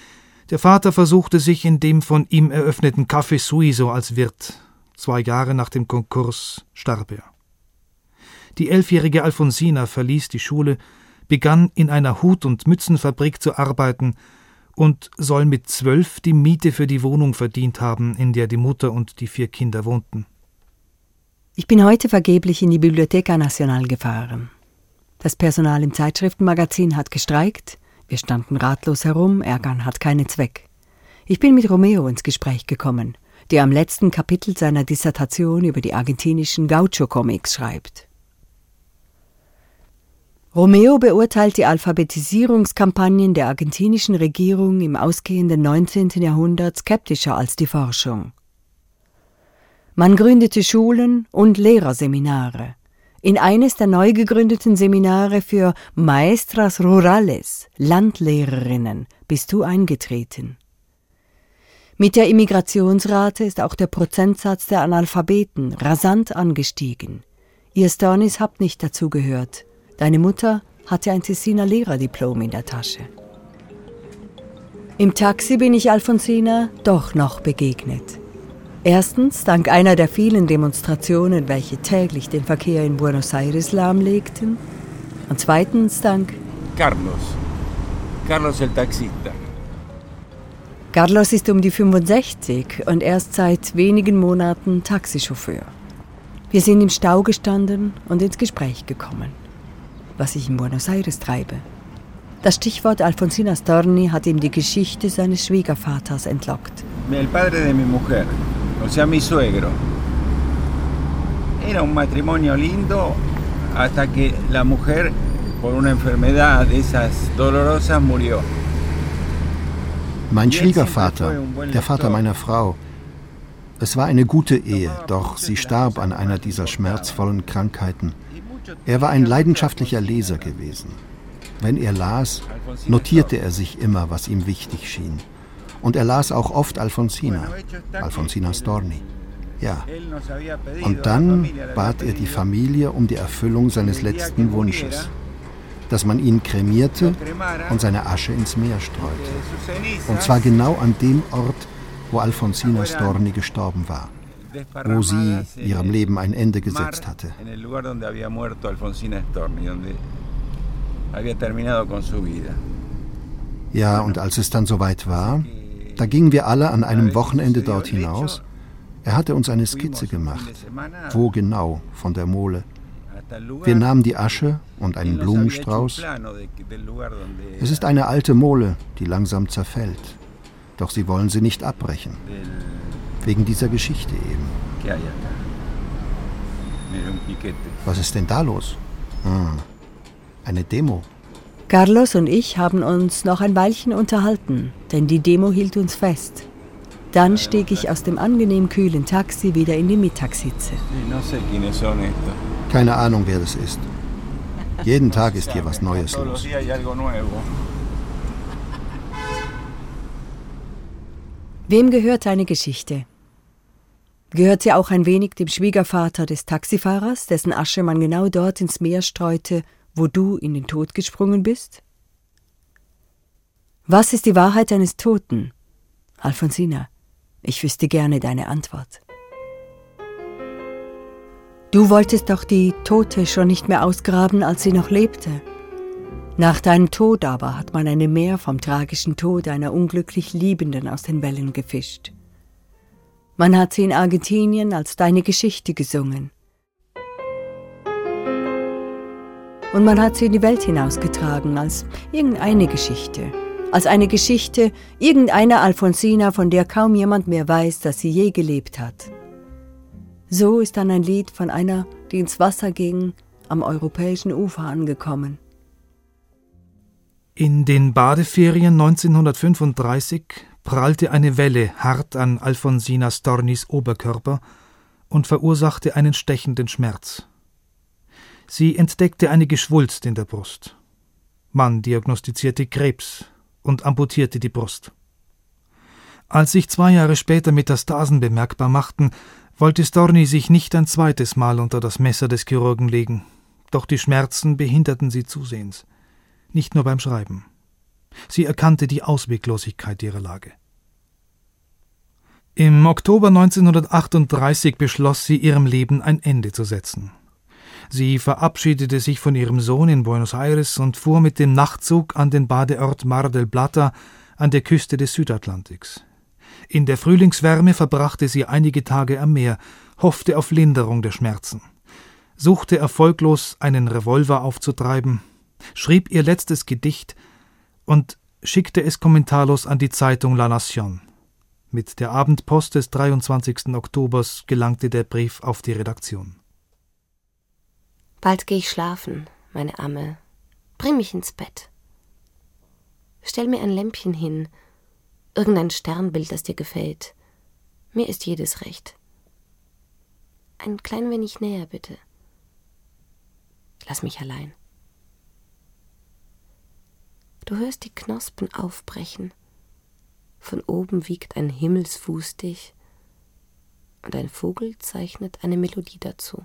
Der Vater versuchte sich in dem von ihm eröffneten Café Suizo als Wirt. Zwei Jahre nach dem Konkurs starb er. Die elfjährige Alfonsina verließ die Schule, begann in einer Hut- und Mützenfabrik zu arbeiten und soll mit zwölf die Miete für die Wohnung verdient haben, in der die Mutter und die vier Kinder wohnten. Ich bin heute vergeblich in die Bibliotheca Nacional gefahren. Das Personal im Zeitschriftenmagazin hat gestreikt, wir standen ratlos herum, Ärgern hat keinen Zweck. Ich bin mit Romeo ins Gespräch gekommen, der am letzten Kapitel seiner Dissertation über die argentinischen Gaucho-Comics schreibt. Romeo beurteilt die Alphabetisierungskampagnen der argentinischen Regierung im ausgehenden 19. Jahrhundert skeptischer als die Forschung. Man gründete Schulen und Lehrerseminare. In eines der neu gegründeten Seminare für Maestras Rurales, Landlehrerinnen, bist du eingetreten. Mit der Immigrationsrate ist auch der Prozentsatz der Analphabeten rasant angestiegen. Ihr Stornis habt nicht dazugehört. Deine Mutter hatte ein Tessiner Lehrerdiplom in der Tasche. Im Taxi bin ich Alfonsina doch noch begegnet. Erstens dank einer der vielen Demonstrationen, welche täglich den Verkehr in Buenos Aires lahmlegten. Und zweitens dank Carlos. Carlos el taxista. Carlos ist um die 65 und erst seit wenigen Monaten Taxichauffeur. Wir sind im Stau gestanden und ins Gespräch gekommen, was ich in Buenos Aires treibe. Das Stichwort Alfonsina Storni hat ihm die Geschichte seines Schwiegervaters entlockt. El padre de mi mujer, o sea, mi suegro. Era un matrimonio lindo hasta que la mujer, por una enfermedad de esas dolorosas, murió. Mein Schwiegervater, der Vater meiner Frau. Es war eine gute Ehe, doch sie starb an einer dieser schmerzvollen Krankheiten. Er war ein leidenschaftlicher Leser gewesen. Wenn er las, notierte er sich immer, was ihm wichtig schien. Und er las auch oft Alfonsina, Alfonsina Storni. Ja. Und dann bat er die Familie um die Erfüllung seines letzten Wunsches dass man ihn kremierte und seine Asche ins Meer streute. Und zwar genau an dem Ort, wo Alfonsina Storni gestorben war, wo sie ihrem Leben ein Ende gesetzt hatte. Ja, und als es dann soweit war, da gingen wir alle an einem Wochenende dort hinaus. Er hatte uns eine Skizze gemacht, wo genau von der Mole. Wir nahmen die Asche und einen Blumenstrauß. Es ist eine alte Mole, die langsam zerfällt. Doch sie wollen sie nicht abbrechen. Wegen dieser Geschichte eben. Was ist denn da los? Hm. Eine Demo. Carlos und ich haben uns noch ein Weilchen unterhalten, denn die Demo hielt uns fest. Dann stieg ich aus dem angenehm kühlen Taxi wieder in die Mittagshitze. Keine Ahnung, wer das ist. Jeden Tag ist hier was Neues los. Wem gehört deine Geschichte? Gehört sie auch ein wenig dem Schwiegervater des Taxifahrers, dessen Asche man genau dort ins Meer streute, wo du in den Tod gesprungen bist? Was ist die Wahrheit deines Toten? Alfonsina, ich wüsste gerne deine Antwort. Du wolltest doch die Tote schon nicht mehr ausgraben, als sie noch lebte. Nach deinem Tod aber hat man eine Meer vom tragischen Tod einer unglücklich Liebenden aus den Wellen gefischt. Man hat sie in Argentinien als deine Geschichte gesungen. Und man hat sie in die Welt hinausgetragen als irgendeine Geschichte. Als eine Geschichte irgendeiner Alfonsina, von der kaum jemand mehr weiß, dass sie je gelebt hat. So ist dann ein Lied von einer, die ins Wasser ging, am europäischen Ufer angekommen. In den Badeferien 1935 prallte eine Welle hart an Alfonsina Stornis Oberkörper und verursachte einen stechenden Schmerz. Sie entdeckte eine Geschwulst in der Brust. Man diagnostizierte Krebs und amputierte die Brust. Als sich zwei Jahre später Metastasen bemerkbar machten, wollte Storni sich nicht ein zweites Mal unter das Messer des Chirurgen legen, doch die Schmerzen behinderten sie zusehends, nicht nur beim Schreiben. Sie erkannte die Ausweglosigkeit ihrer Lage. Im Oktober 1938 beschloss sie, ihrem Leben ein Ende zu setzen. Sie verabschiedete sich von ihrem Sohn in Buenos Aires und fuhr mit dem Nachtzug an den Badeort Mar del Plata an der Küste des Südatlantiks. In der Frühlingswärme verbrachte sie einige Tage am Meer, hoffte auf Linderung der Schmerzen, suchte erfolglos einen Revolver aufzutreiben, schrieb ihr letztes Gedicht und schickte es kommentarlos an die Zeitung La Nation. Mit der Abendpost des 23. Oktobers gelangte der Brief auf die Redaktion. Bald gehe ich schlafen, meine Amme. Bring mich ins Bett. Stell mir ein Lämpchen hin, Irgendein Sternbild, das dir gefällt. Mir ist jedes recht. Ein klein wenig näher, bitte. Lass mich allein. Du hörst die Knospen aufbrechen. Von oben wiegt ein Himmelsfuß dich, und ein Vogel zeichnet eine Melodie dazu.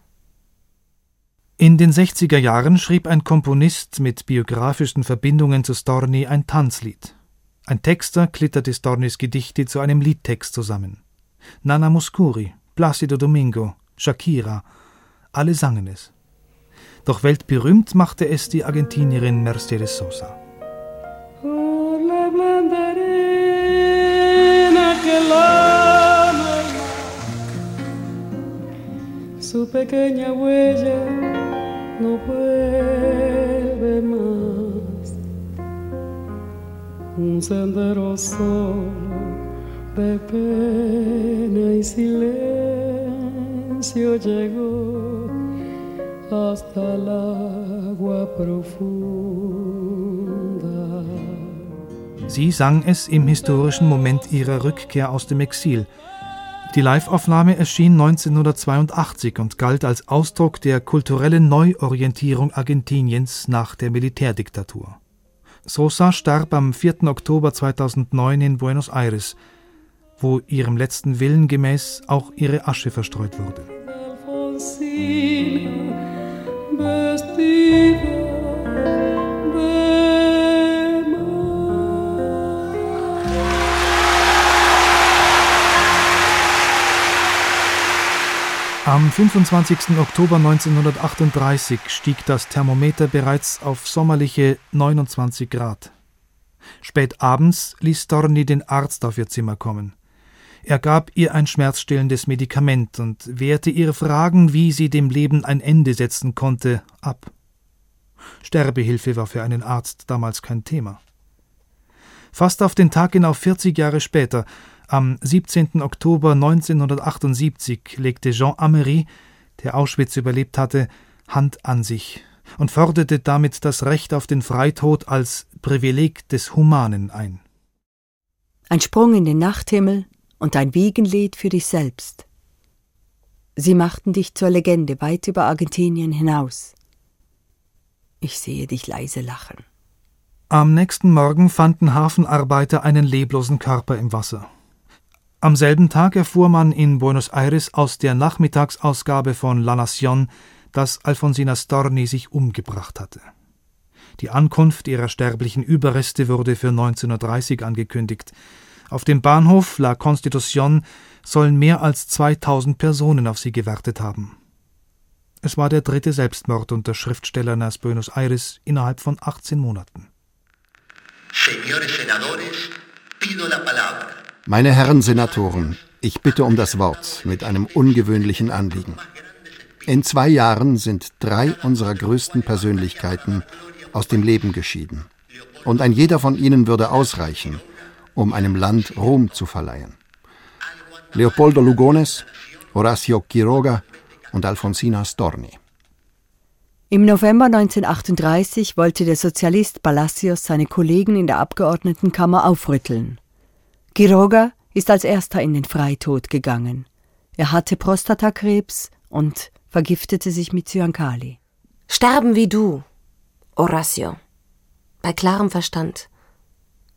In den 60er Jahren schrieb ein Komponist mit biografischen Verbindungen zu Storni ein Tanzlied. Ein Texter klitterte Stornis Gedichte zu einem Liedtext zusammen. Nana Muscuri, Placido Domingo, Shakira, alle sangen es. Doch weltberühmt machte es die Argentinierin Mercedes Sosa. Su pequeña huella no vuelve más. Un sendero solo de pena y silencio llegó hasta el agua profunda. Sie sang es im historischen Moment ihrer Rückkehr aus dem Exil. Die Liveaufnahme erschien 1982 und galt als Ausdruck der kulturellen Neuorientierung Argentiniens nach der Militärdiktatur. Sosa starb am 4. Oktober 2009 in Buenos Aires, wo ihrem letzten Willen gemäß auch ihre Asche verstreut wurde. Am 25. Oktober 1938 stieg das Thermometer bereits auf sommerliche 29 Grad. Spät abends ließ Storni den Arzt auf ihr Zimmer kommen. Er gab ihr ein schmerzstillendes Medikament und wehrte ihre Fragen, wie sie dem Leben ein Ende setzen konnte, ab. Sterbehilfe war für einen Arzt damals kein Thema. Fast auf den Tag genau 40 Jahre später am 17. Oktober 1978 legte Jean Amery, der Auschwitz überlebt hatte, Hand an sich und forderte damit das Recht auf den Freitod als Privileg des Humanen ein. Ein Sprung in den Nachthimmel und ein Wiegenlied für dich selbst. Sie machten dich zur Legende weit über Argentinien hinaus. Ich sehe dich leise lachen. Am nächsten Morgen fanden Hafenarbeiter einen leblosen Körper im Wasser. Am selben Tag erfuhr man in Buenos Aires aus der Nachmittagsausgabe von La Nación, dass Alfonsina Storni sich umgebracht hatte. Die Ankunft ihrer sterblichen Überreste wurde für 1930 angekündigt. Auf dem Bahnhof La Constitución sollen mehr als 2000 Personen auf sie gewartet haben. Es war der dritte Selbstmord unter Schriftstellern aus Buenos Aires innerhalb von 18 Monaten. Señores senadores, pido la palabra. Meine Herren Senatoren, ich bitte um das Wort mit einem ungewöhnlichen Anliegen. In zwei Jahren sind drei unserer größten Persönlichkeiten aus dem Leben geschieden. Und ein jeder von ihnen würde ausreichen, um einem Land Ruhm zu verleihen. Leopoldo Lugones, Horacio Quiroga und Alfonsina Storni. Im November 1938 wollte der Sozialist Palacios seine Kollegen in der Abgeordnetenkammer aufrütteln. Quiroga ist als erster in den Freitod gegangen. Er hatte Prostatakrebs und vergiftete sich mit Cyankali. Sterben wie du, Horacio, bei klarem Verstand.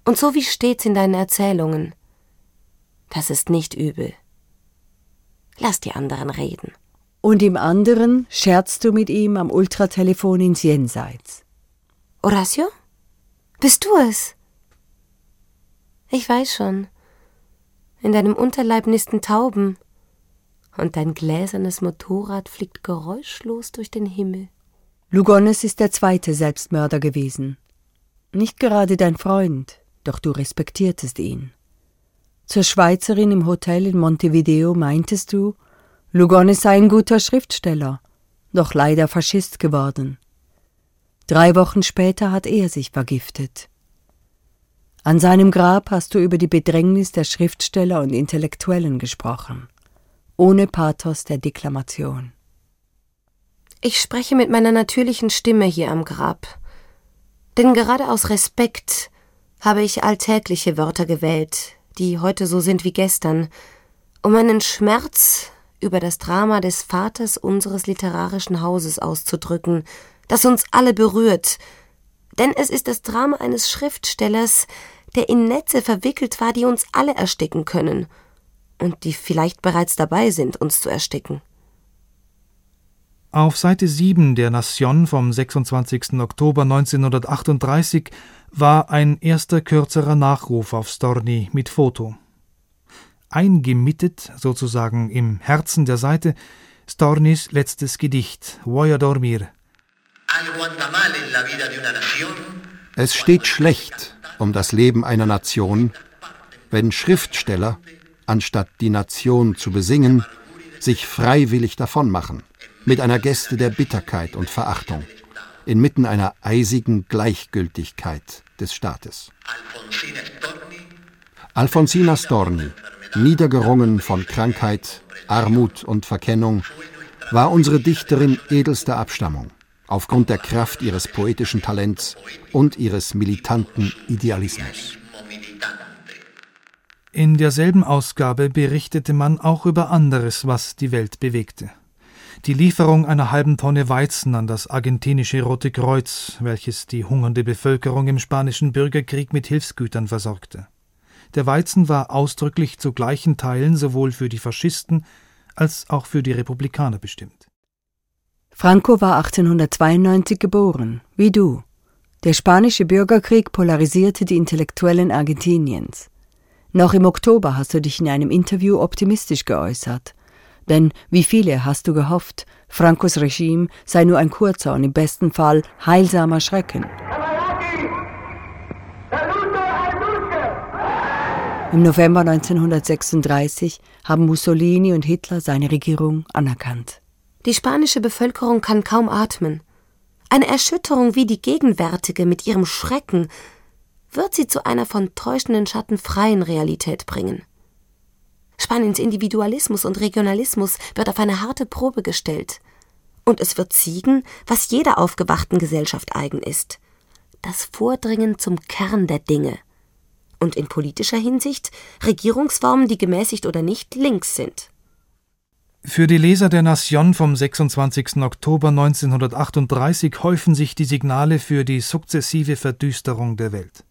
Und so wie steht's in deinen Erzählungen. Das ist nicht übel. Lass die anderen reden. Und im anderen scherzt du mit ihm am Ultratelefon ins Jenseits. Horacio? Bist du es? Ich weiß schon. In deinem Unterleib nisten Tauben. Und dein gläsernes Motorrad fliegt geräuschlos durch den Himmel. Lugones ist der zweite Selbstmörder gewesen. Nicht gerade dein Freund, doch du respektiertest ihn. Zur Schweizerin im Hotel in Montevideo meintest du, Lugones sei ein guter Schriftsteller, doch leider Faschist geworden. Drei Wochen später hat er sich vergiftet. An seinem Grab hast du über die Bedrängnis der Schriftsteller und Intellektuellen gesprochen, ohne Pathos der Deklamation. Ich spreche mit meiner natürlichen Stimme hier am Grab, denn gerade aus Respekt habe ich alltägliche Wörter gewählt, die heute so sind wie gestern, um meinen Schmerz über das Drama des Vaters unseres literarischen Hauses auszudrücken, das uns alle berührt, denn es ist das Drama eines Schriftstellers, der in Netze verwickelt war, die uns alle ersticken können und die vielleicht bereits dabei sind, uns zu ersticken. Auf Seite 7 der Nation vom 26. Oktober 1938 war ein erster kürzerer Nachruf auf Storni mit Foto. Eingemittet, sozusagen im Herzen der Seite, Stornis letztes Gedicht, Voy a dormir, Es steht schlecht um das Leben einer Nation, wenn Schriftsteller, anstatt die Nation zu besingen, sich freiwillig davonmachen, mit einer Geste der Bitterkeit und Verachtung, inmitten einer eisigen Gleichgültigkeit des Staates. Alfonsina Storni, niedergerungen von Krankheit, Armut und Verkennung, war unsere Dichterin edelster Abstammung, aufgrund der Kraft ihres poetischen Talents und ihres militanten Idealismus. In derselben Ausgabe berichtete man auch über anderes, was die Welt bewegte. Die Lieferung einer halben Tonne Weizen an das argentinische Rote Kreuz, welches die hungernde Bevölkerung im spanischen Bürgerkrieg mit Hilfsgütern versorgte. Der Weizen war ausdrücklich zu gleichen Teilen sowohl für die Faschisten als auch für die Republikaner bestimmt. Franco war 1892 geboren, wie du. Der spanische Bürgerkrieg polarisierte die Intellektuellen Argentiniens. Noch im Oktober hast du dich in einem Interview optimistisch geäußert. Denn wie viele hast du gehofft, Francos Regime sei nur ein kurzer und im besten Fall heilsamer Schrecken. Im November 1936 haben Mussolini und Hitler seine Regierung anerkannt. Die spanische Bevölkerung kann kaum atmen. Eine Erschütterung wie die gegenwärtige mit ihrem Schrecken wird sie zu einer von täuschenden Schatten freien Realität bringen. Spaniens Individualismus und Regionalismus wird auf eine harte Probe gestellt. Und es wird siegen, was jeder aufgewachten Gesellschaft eigen ist. Das Vordringen zum Kern der Dinge. Und in politischer Hinsicht Regierungsformen, die gemäßigt oder nicht links sind. Für die Leser der Nation vom 26. Oktober 1938 häufen sich die Signale für die sukzessive Verdüsterung der Welt.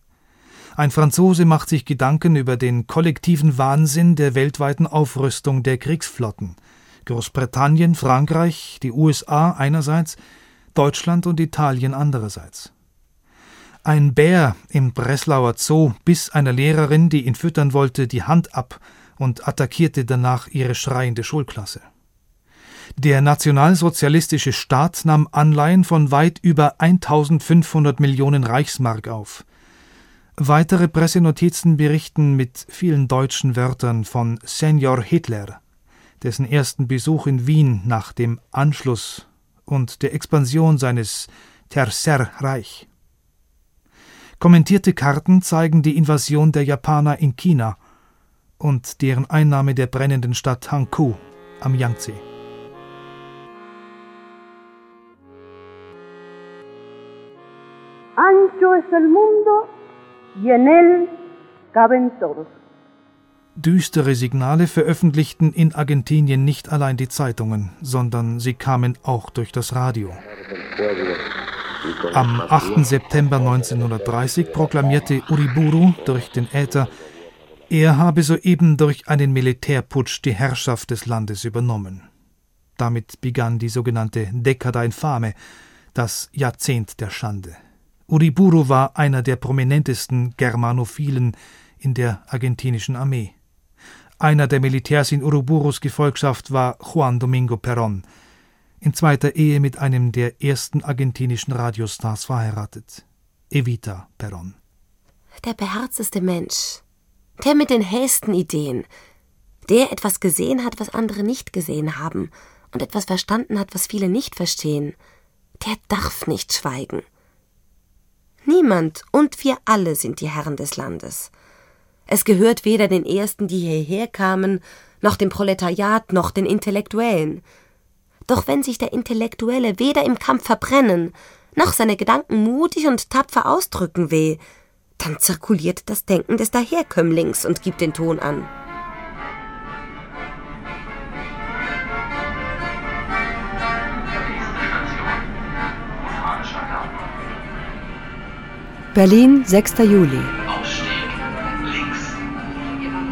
Ein Franzose macht sich Gedanken über den kollektiven Wahnsinn der weltweiten Aufrüstung der Kriegsflotten. Großbritannien, Frankreich, die USA einerseits, Deutschland und Italien andererseits. Ein Bär im Breslauer Zoo biss einer Lehrerin, die ihn füttern wollte, die Hand ab und attackierte danach ihre schreiende Schulklasse. Der nationalsozialistische Staat nahm Anleihen von weit über 1500 Millionen Reichsmark auf. Weitere Pressenotizen berichten mit vielen deutschen Wörtern von Senior Hitler, dessen ersten Besuch in Wien nach dem Anschluss und der Expansion seines Tercer Reich. Kommentierte Karten zeigen die Invasion der Japaner in China und deren Einnahme der brennenden Stadt Hankou am Yangtze. Ancho es el mundo y en él caben todos. Düstere Signale veröffentlichten in Argentinien nicht allein die Zeitungen, sondern sie kamen auch durch das Radio. Am 8. September 1930 proklamierte Uriburu durch den Äther, er habe soeben durch einen Militärputsch die Herrschaft des Landes übernommen. Damit begann die sogenannte Decada Infame, das Jahrzehnt der Schande. Uriburu war einer der prominentesten Germanophilen in der argentinischen Armee. Einer der Militärs in Uruburus Gefolgschaft war Juan Domingo Perón, in zweiter Ehe mit einem der ersten argentinischen Radiostars verheiratet, Evita Perón. Der beherzteste Mensch, der mit den hellsten Ideen, der etwas gesehen hat, was andere nicht gesehen haben und etwas verstanden hat, was viele nicht verstehen, der darf nicht schweigen. Niemand und wir alle sind die Herren des Landes. Es gehört weder den Ersten, die hierher kamen, noch dem Proletariat, noch den Intellektuellen. Doch wenn sich der Intellektuelle weder im Kampf verbrennen, noch seine Gedanken mutig und tapfer ausdrücken will, dann zirkuliert das Denken des Daherkömmlings und gibt den Ton an. Berlin, 6. Juli.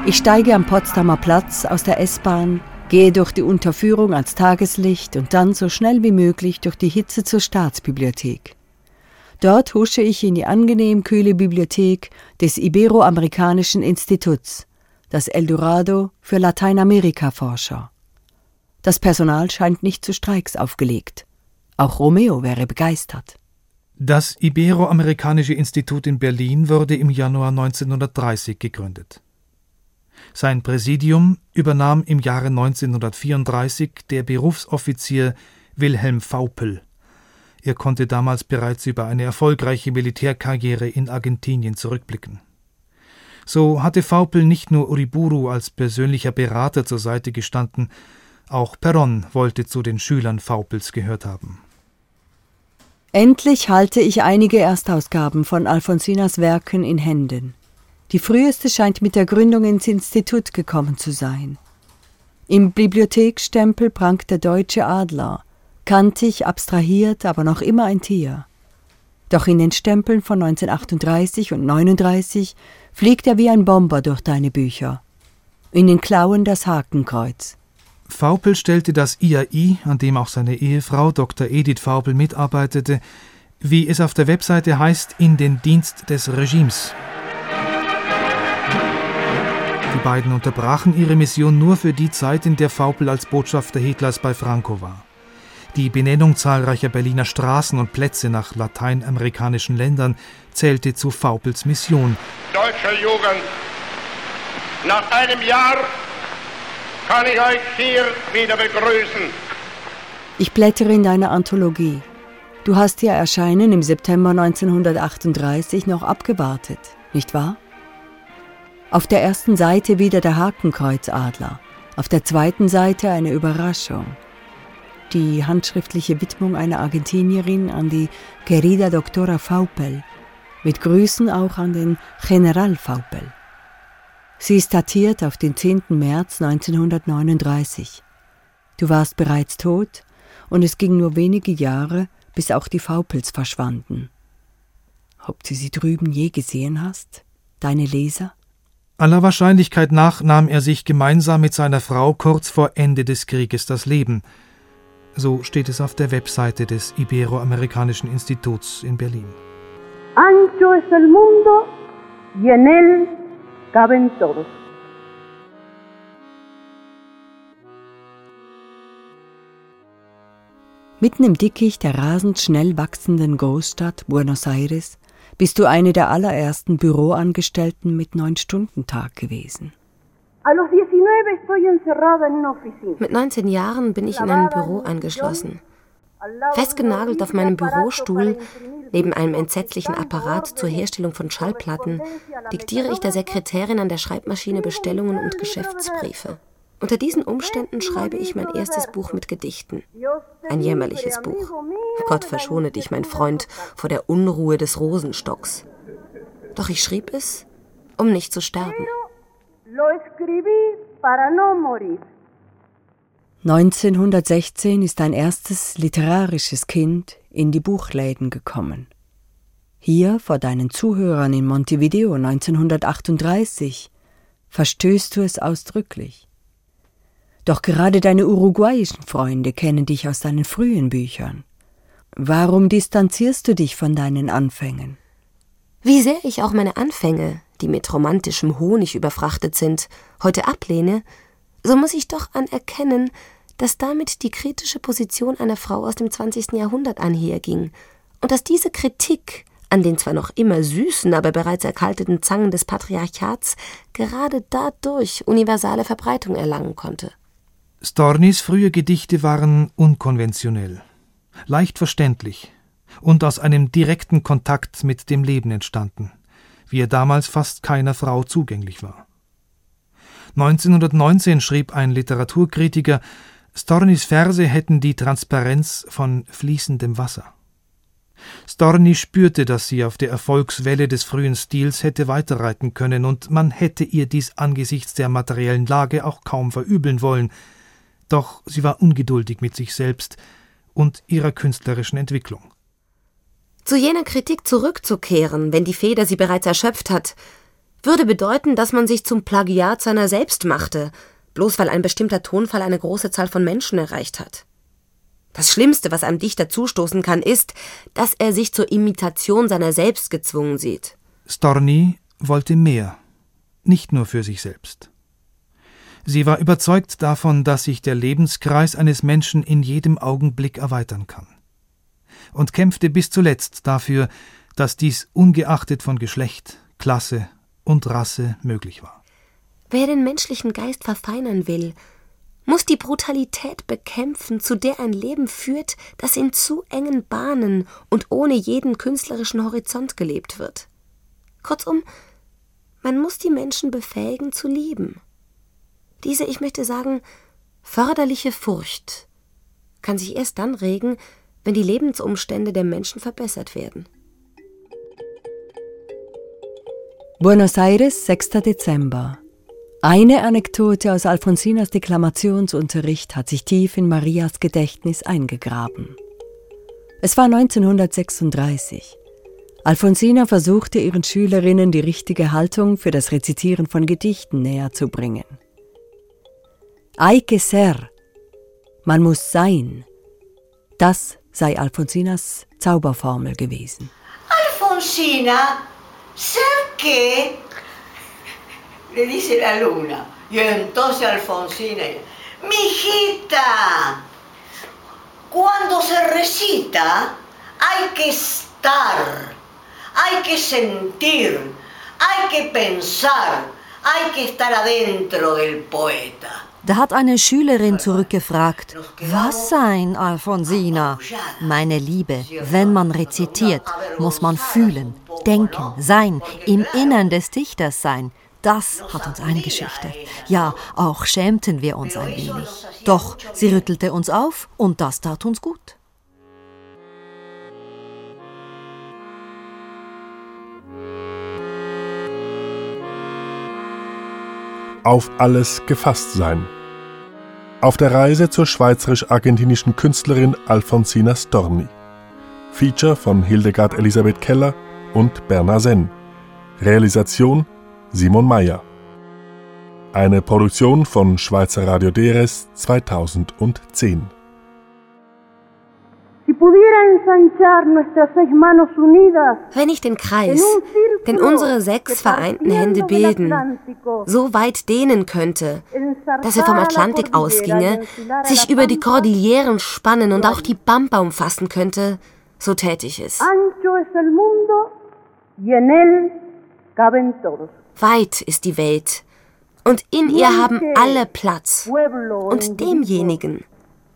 Ich steige am Potsdamer Platz aus der S-Bahn, gehe durch die Unterführung ans Tageslicht und dann so schnell wie möglich durch die Hitze zur Staatsbibliothek. Dort husche ich in die angenehm kühle Bibliothek des Iberoamerikanischen Instituts, das Eldorado für Lateinamerika-Forscher. Das Personal scheint nicht zu Streiks aufgelegt. Auch Romeo wäre begeistert. Das Iberoamerikanische Institut in Berlin wurde im Januar 1930 gegründet. Sein Präsidium übernahm im Jahre 1934 der Berufsoffizier Wilhelm Vaupel. Er konnte damals bereits über eine erfolgreiche Militärkarriere in Argentinien zurückblicken. So hatte Vaupel nicht nur Uriburu als persönlicher Berater zur Seite gestanden, auch Perron wollte zu den Schülern Vaupels gehört haben. Endlich halte ich einige Erstausgaben von Alfonsinas Werken in Händen. Die früheste scheint mit der Gründung ins Institut gekommen zu sein. Im Bibliothekstempel prangt der deutsche Adler, kantig, abstrahiert, aber noch immer ein Tier. Doch in den Stempeln von 1938 und 39 fliegt er wie ein Bomber durch deine Bücher. In den Klauen das Hakenkreuz. Vaupel stellte das IAI, an dem auch seine Ehefrau Dr. Edith Vaupel mitarbeitete, wie es auf der Webseite heißt, in den Dienst des Regimes. Die beiden unterbrachen ihre Mission nur für die Zeit, in der Vaupel als Botschafter Hitlers bei Franco war. Die Benennung zahlreicher Berliner Straßen und Plätze nach lateinamerikanischen Ländern zählte zu Vaupels Mission. Deutscher Jugend, nach einem Jahr kann ich euch hier wieder begrüßen. Ich blättere in deiner Anthologie. Du hast ihr Erscheinen im September 1938 noch abgewartet, nicht wahr? Auf der ersten Seite wieder der Hakenkreuzadler, auf der zweiten Seite eine Überraschung. Die handschriftliche Widmung einer Argentinierin an die Querida Doctora Faupel, mit Grüßen auch an den General Faupel. Sie ist datiert auf den 10. März 1939. Du warst bereits tot und es ging nur wenige Jahre, bis auch die Faupels verschwanden. Ob du sie drüben je gesehen hast, deine Leser? Aller Wahrscheinlichkeit nach nahm er sich gemeinsam mit seiner Frau kurz vor Ende des Krieges das Leben. So steht es auf der Webseite des Iberoamerikanischen Instituts in Berlin. Ancho es el mundo y en él caben todos. Mitten im Dickicht der rasend schnell wachsenden Großstadt Buenos Aires bist du eine der allerersten Büroangestellten mit Neun-Stunden-Tag gewesen. Mit 19 Jahren bin ich in einem Büro eingeschlossen. Festgenagelt auf meinem Bürostuhl, neben einem entsetzlichen Apparat zur Herstellung von Schallplatten, diktiere ich der Sekretärin an der Schreibmaschine Bestellungen und Geschäftsbriefe. Unter diesen Umständen schreibe ich mein erstes Buch mit Gedichten. Ein jämmerliches Buch. Gott verschone dich, mein Freund, vor der Unruhe des Rosenstocks. Doch ich schrieb es, um nicht zu sterben. 1916 ist dein erstes literarisches Kind in die Buchläden gekommen. Hier vor deinen Zuhörern in Montevideo 1938 verstößt du es ausdrücklich. Doch gerade deine uruguayischen Freunde kennen dich aus deinen frühen Büchern. Warum distanzierst du dich von deinen Anfängen? Wie sehr ich auch meine Anfänge, die mit romantischem Honig überfrachtet sind, heute ablehne, so muss ich doch anerkennen, dass damit die kritische Position einer Frau aus dem 20. Jahrhundert einherging und dass diese Kritik an den zwar noch immer süßen, aber bereits erkalteten Zangen des Patriarchats gerade dadurch universale Verbreitung erlangen konnte. Stornis frühe Gedichte waren unkonventionell, leicht verständlich und aus einem direkten Kontakt mit dem Leben entstanden, wie er damals fast keiner Frau zugänglich war. 1919 schrieb ein Literaturkritiker, Stornis Verse hätten die Transparenz von fließendem Wasser. Storni spürte, dass sie auf der Erfolgswelle des frühen Stils hätte weiterreiten können, und man hätte ihr dies angesichts der materiellen Lage auch kaum verübeln wollen, doch sie war ungeduldig mit sich selbst und ihrer künstlerischen Entwicklung. Zu jener Kritik zurückzukehren, wenn die Feder sie bereits erschöpft hat, würde bedeuten, dass man sich zum Plagiat seiner selbst machte, bloß weil ein bestimmter Tonfall eine große Zahl von Menschen erreicht hat. Das Schlimmste, was einem Dichter zustoßen kann, ist, dass er sich zur Imitation seiner selbst gezwungen sieht. Storni wollte mehr, nicht nur für sich selbst. Sie war überzeugt davon, dass sich der Lebenskreis eines Menschen in jedem Augenblick erweitern kann. Und kämpfte bis zuletzt dafür, dass dies ungeachtet von Geschlecht, Klasse und Rasse möglich war. Wer den menschlichen Geist verfeinern will, muss die Brutalität bekämpfen, zu der ein Leben führt, das in zu engen Bahnen und ohne jeden künstlerischen Horizont gelebt wird. Kurzum, man muss die Menschen befähigen zu lieben. Diese, ich möchte sagen, förderliche Furcht kann sich erst dann regen, wenn die Lebensumstände der Menschen verbessert werden. Buenos Aires, 6. Dezember. Eine Anekdote aus Alfonsinas Deklamationsunterricht hat sich tief in Marias Gedächtnis eingegraben. Es war 1936. Alfonsina versuchte ihren Schülerinnen die richtige Haltung für das Rezitieren von Gedichten näher zu bringen. Hay que ser, man muss sein, das sei Alfonsinas Zauberformel gewesen. Alfonsina, ¿ser qué? Le dice la luna. Y entonces Alfonsina, mi hijita, cuando se recita hay que estar, hay que sentir, hay que pensar, hay que estar adentro del poeta. Da hat eine Schülerin zurückgefragt, was sein, Alfonsina? Meine Liebe, wenn man rezitiert, muss man fühlen, denken, sein, im Innern des Dichters sein. Das hat uns eingeschüchtert. Ja, auch schämten wir uns ein wenig. Doch sie rüttelte uns auf und das tat uns gut. auf alles gefasst sein. Auf der Reise zur schweizerisch-argentinischen Künstlerin Alfonsina Storni. Feature von Hildegard Elisabeth Keller und Bernard Senn. Realisation Simon Mayer. Eine Produktion von Schweizer Radio Deres 2010. Wenn ich den Kreis, den unsere sechs vereinten Hände bilden, so weit dehnen könnte, dass er vom Atlantik ausginge, sich über die Kordilleren spannen und auch die Pampa umfassen könnte, so täte ich es. Weit ist die Welt, und in ihr haben alle Platz, und demjenigen,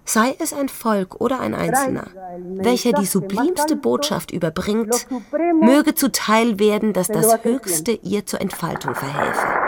sei es ein Volk oder ein Einzelner, welcher die sublimste Botschaft überbringt, möge zuteil werden, dass das Höchste ihr zur Entfaltung verhelfe.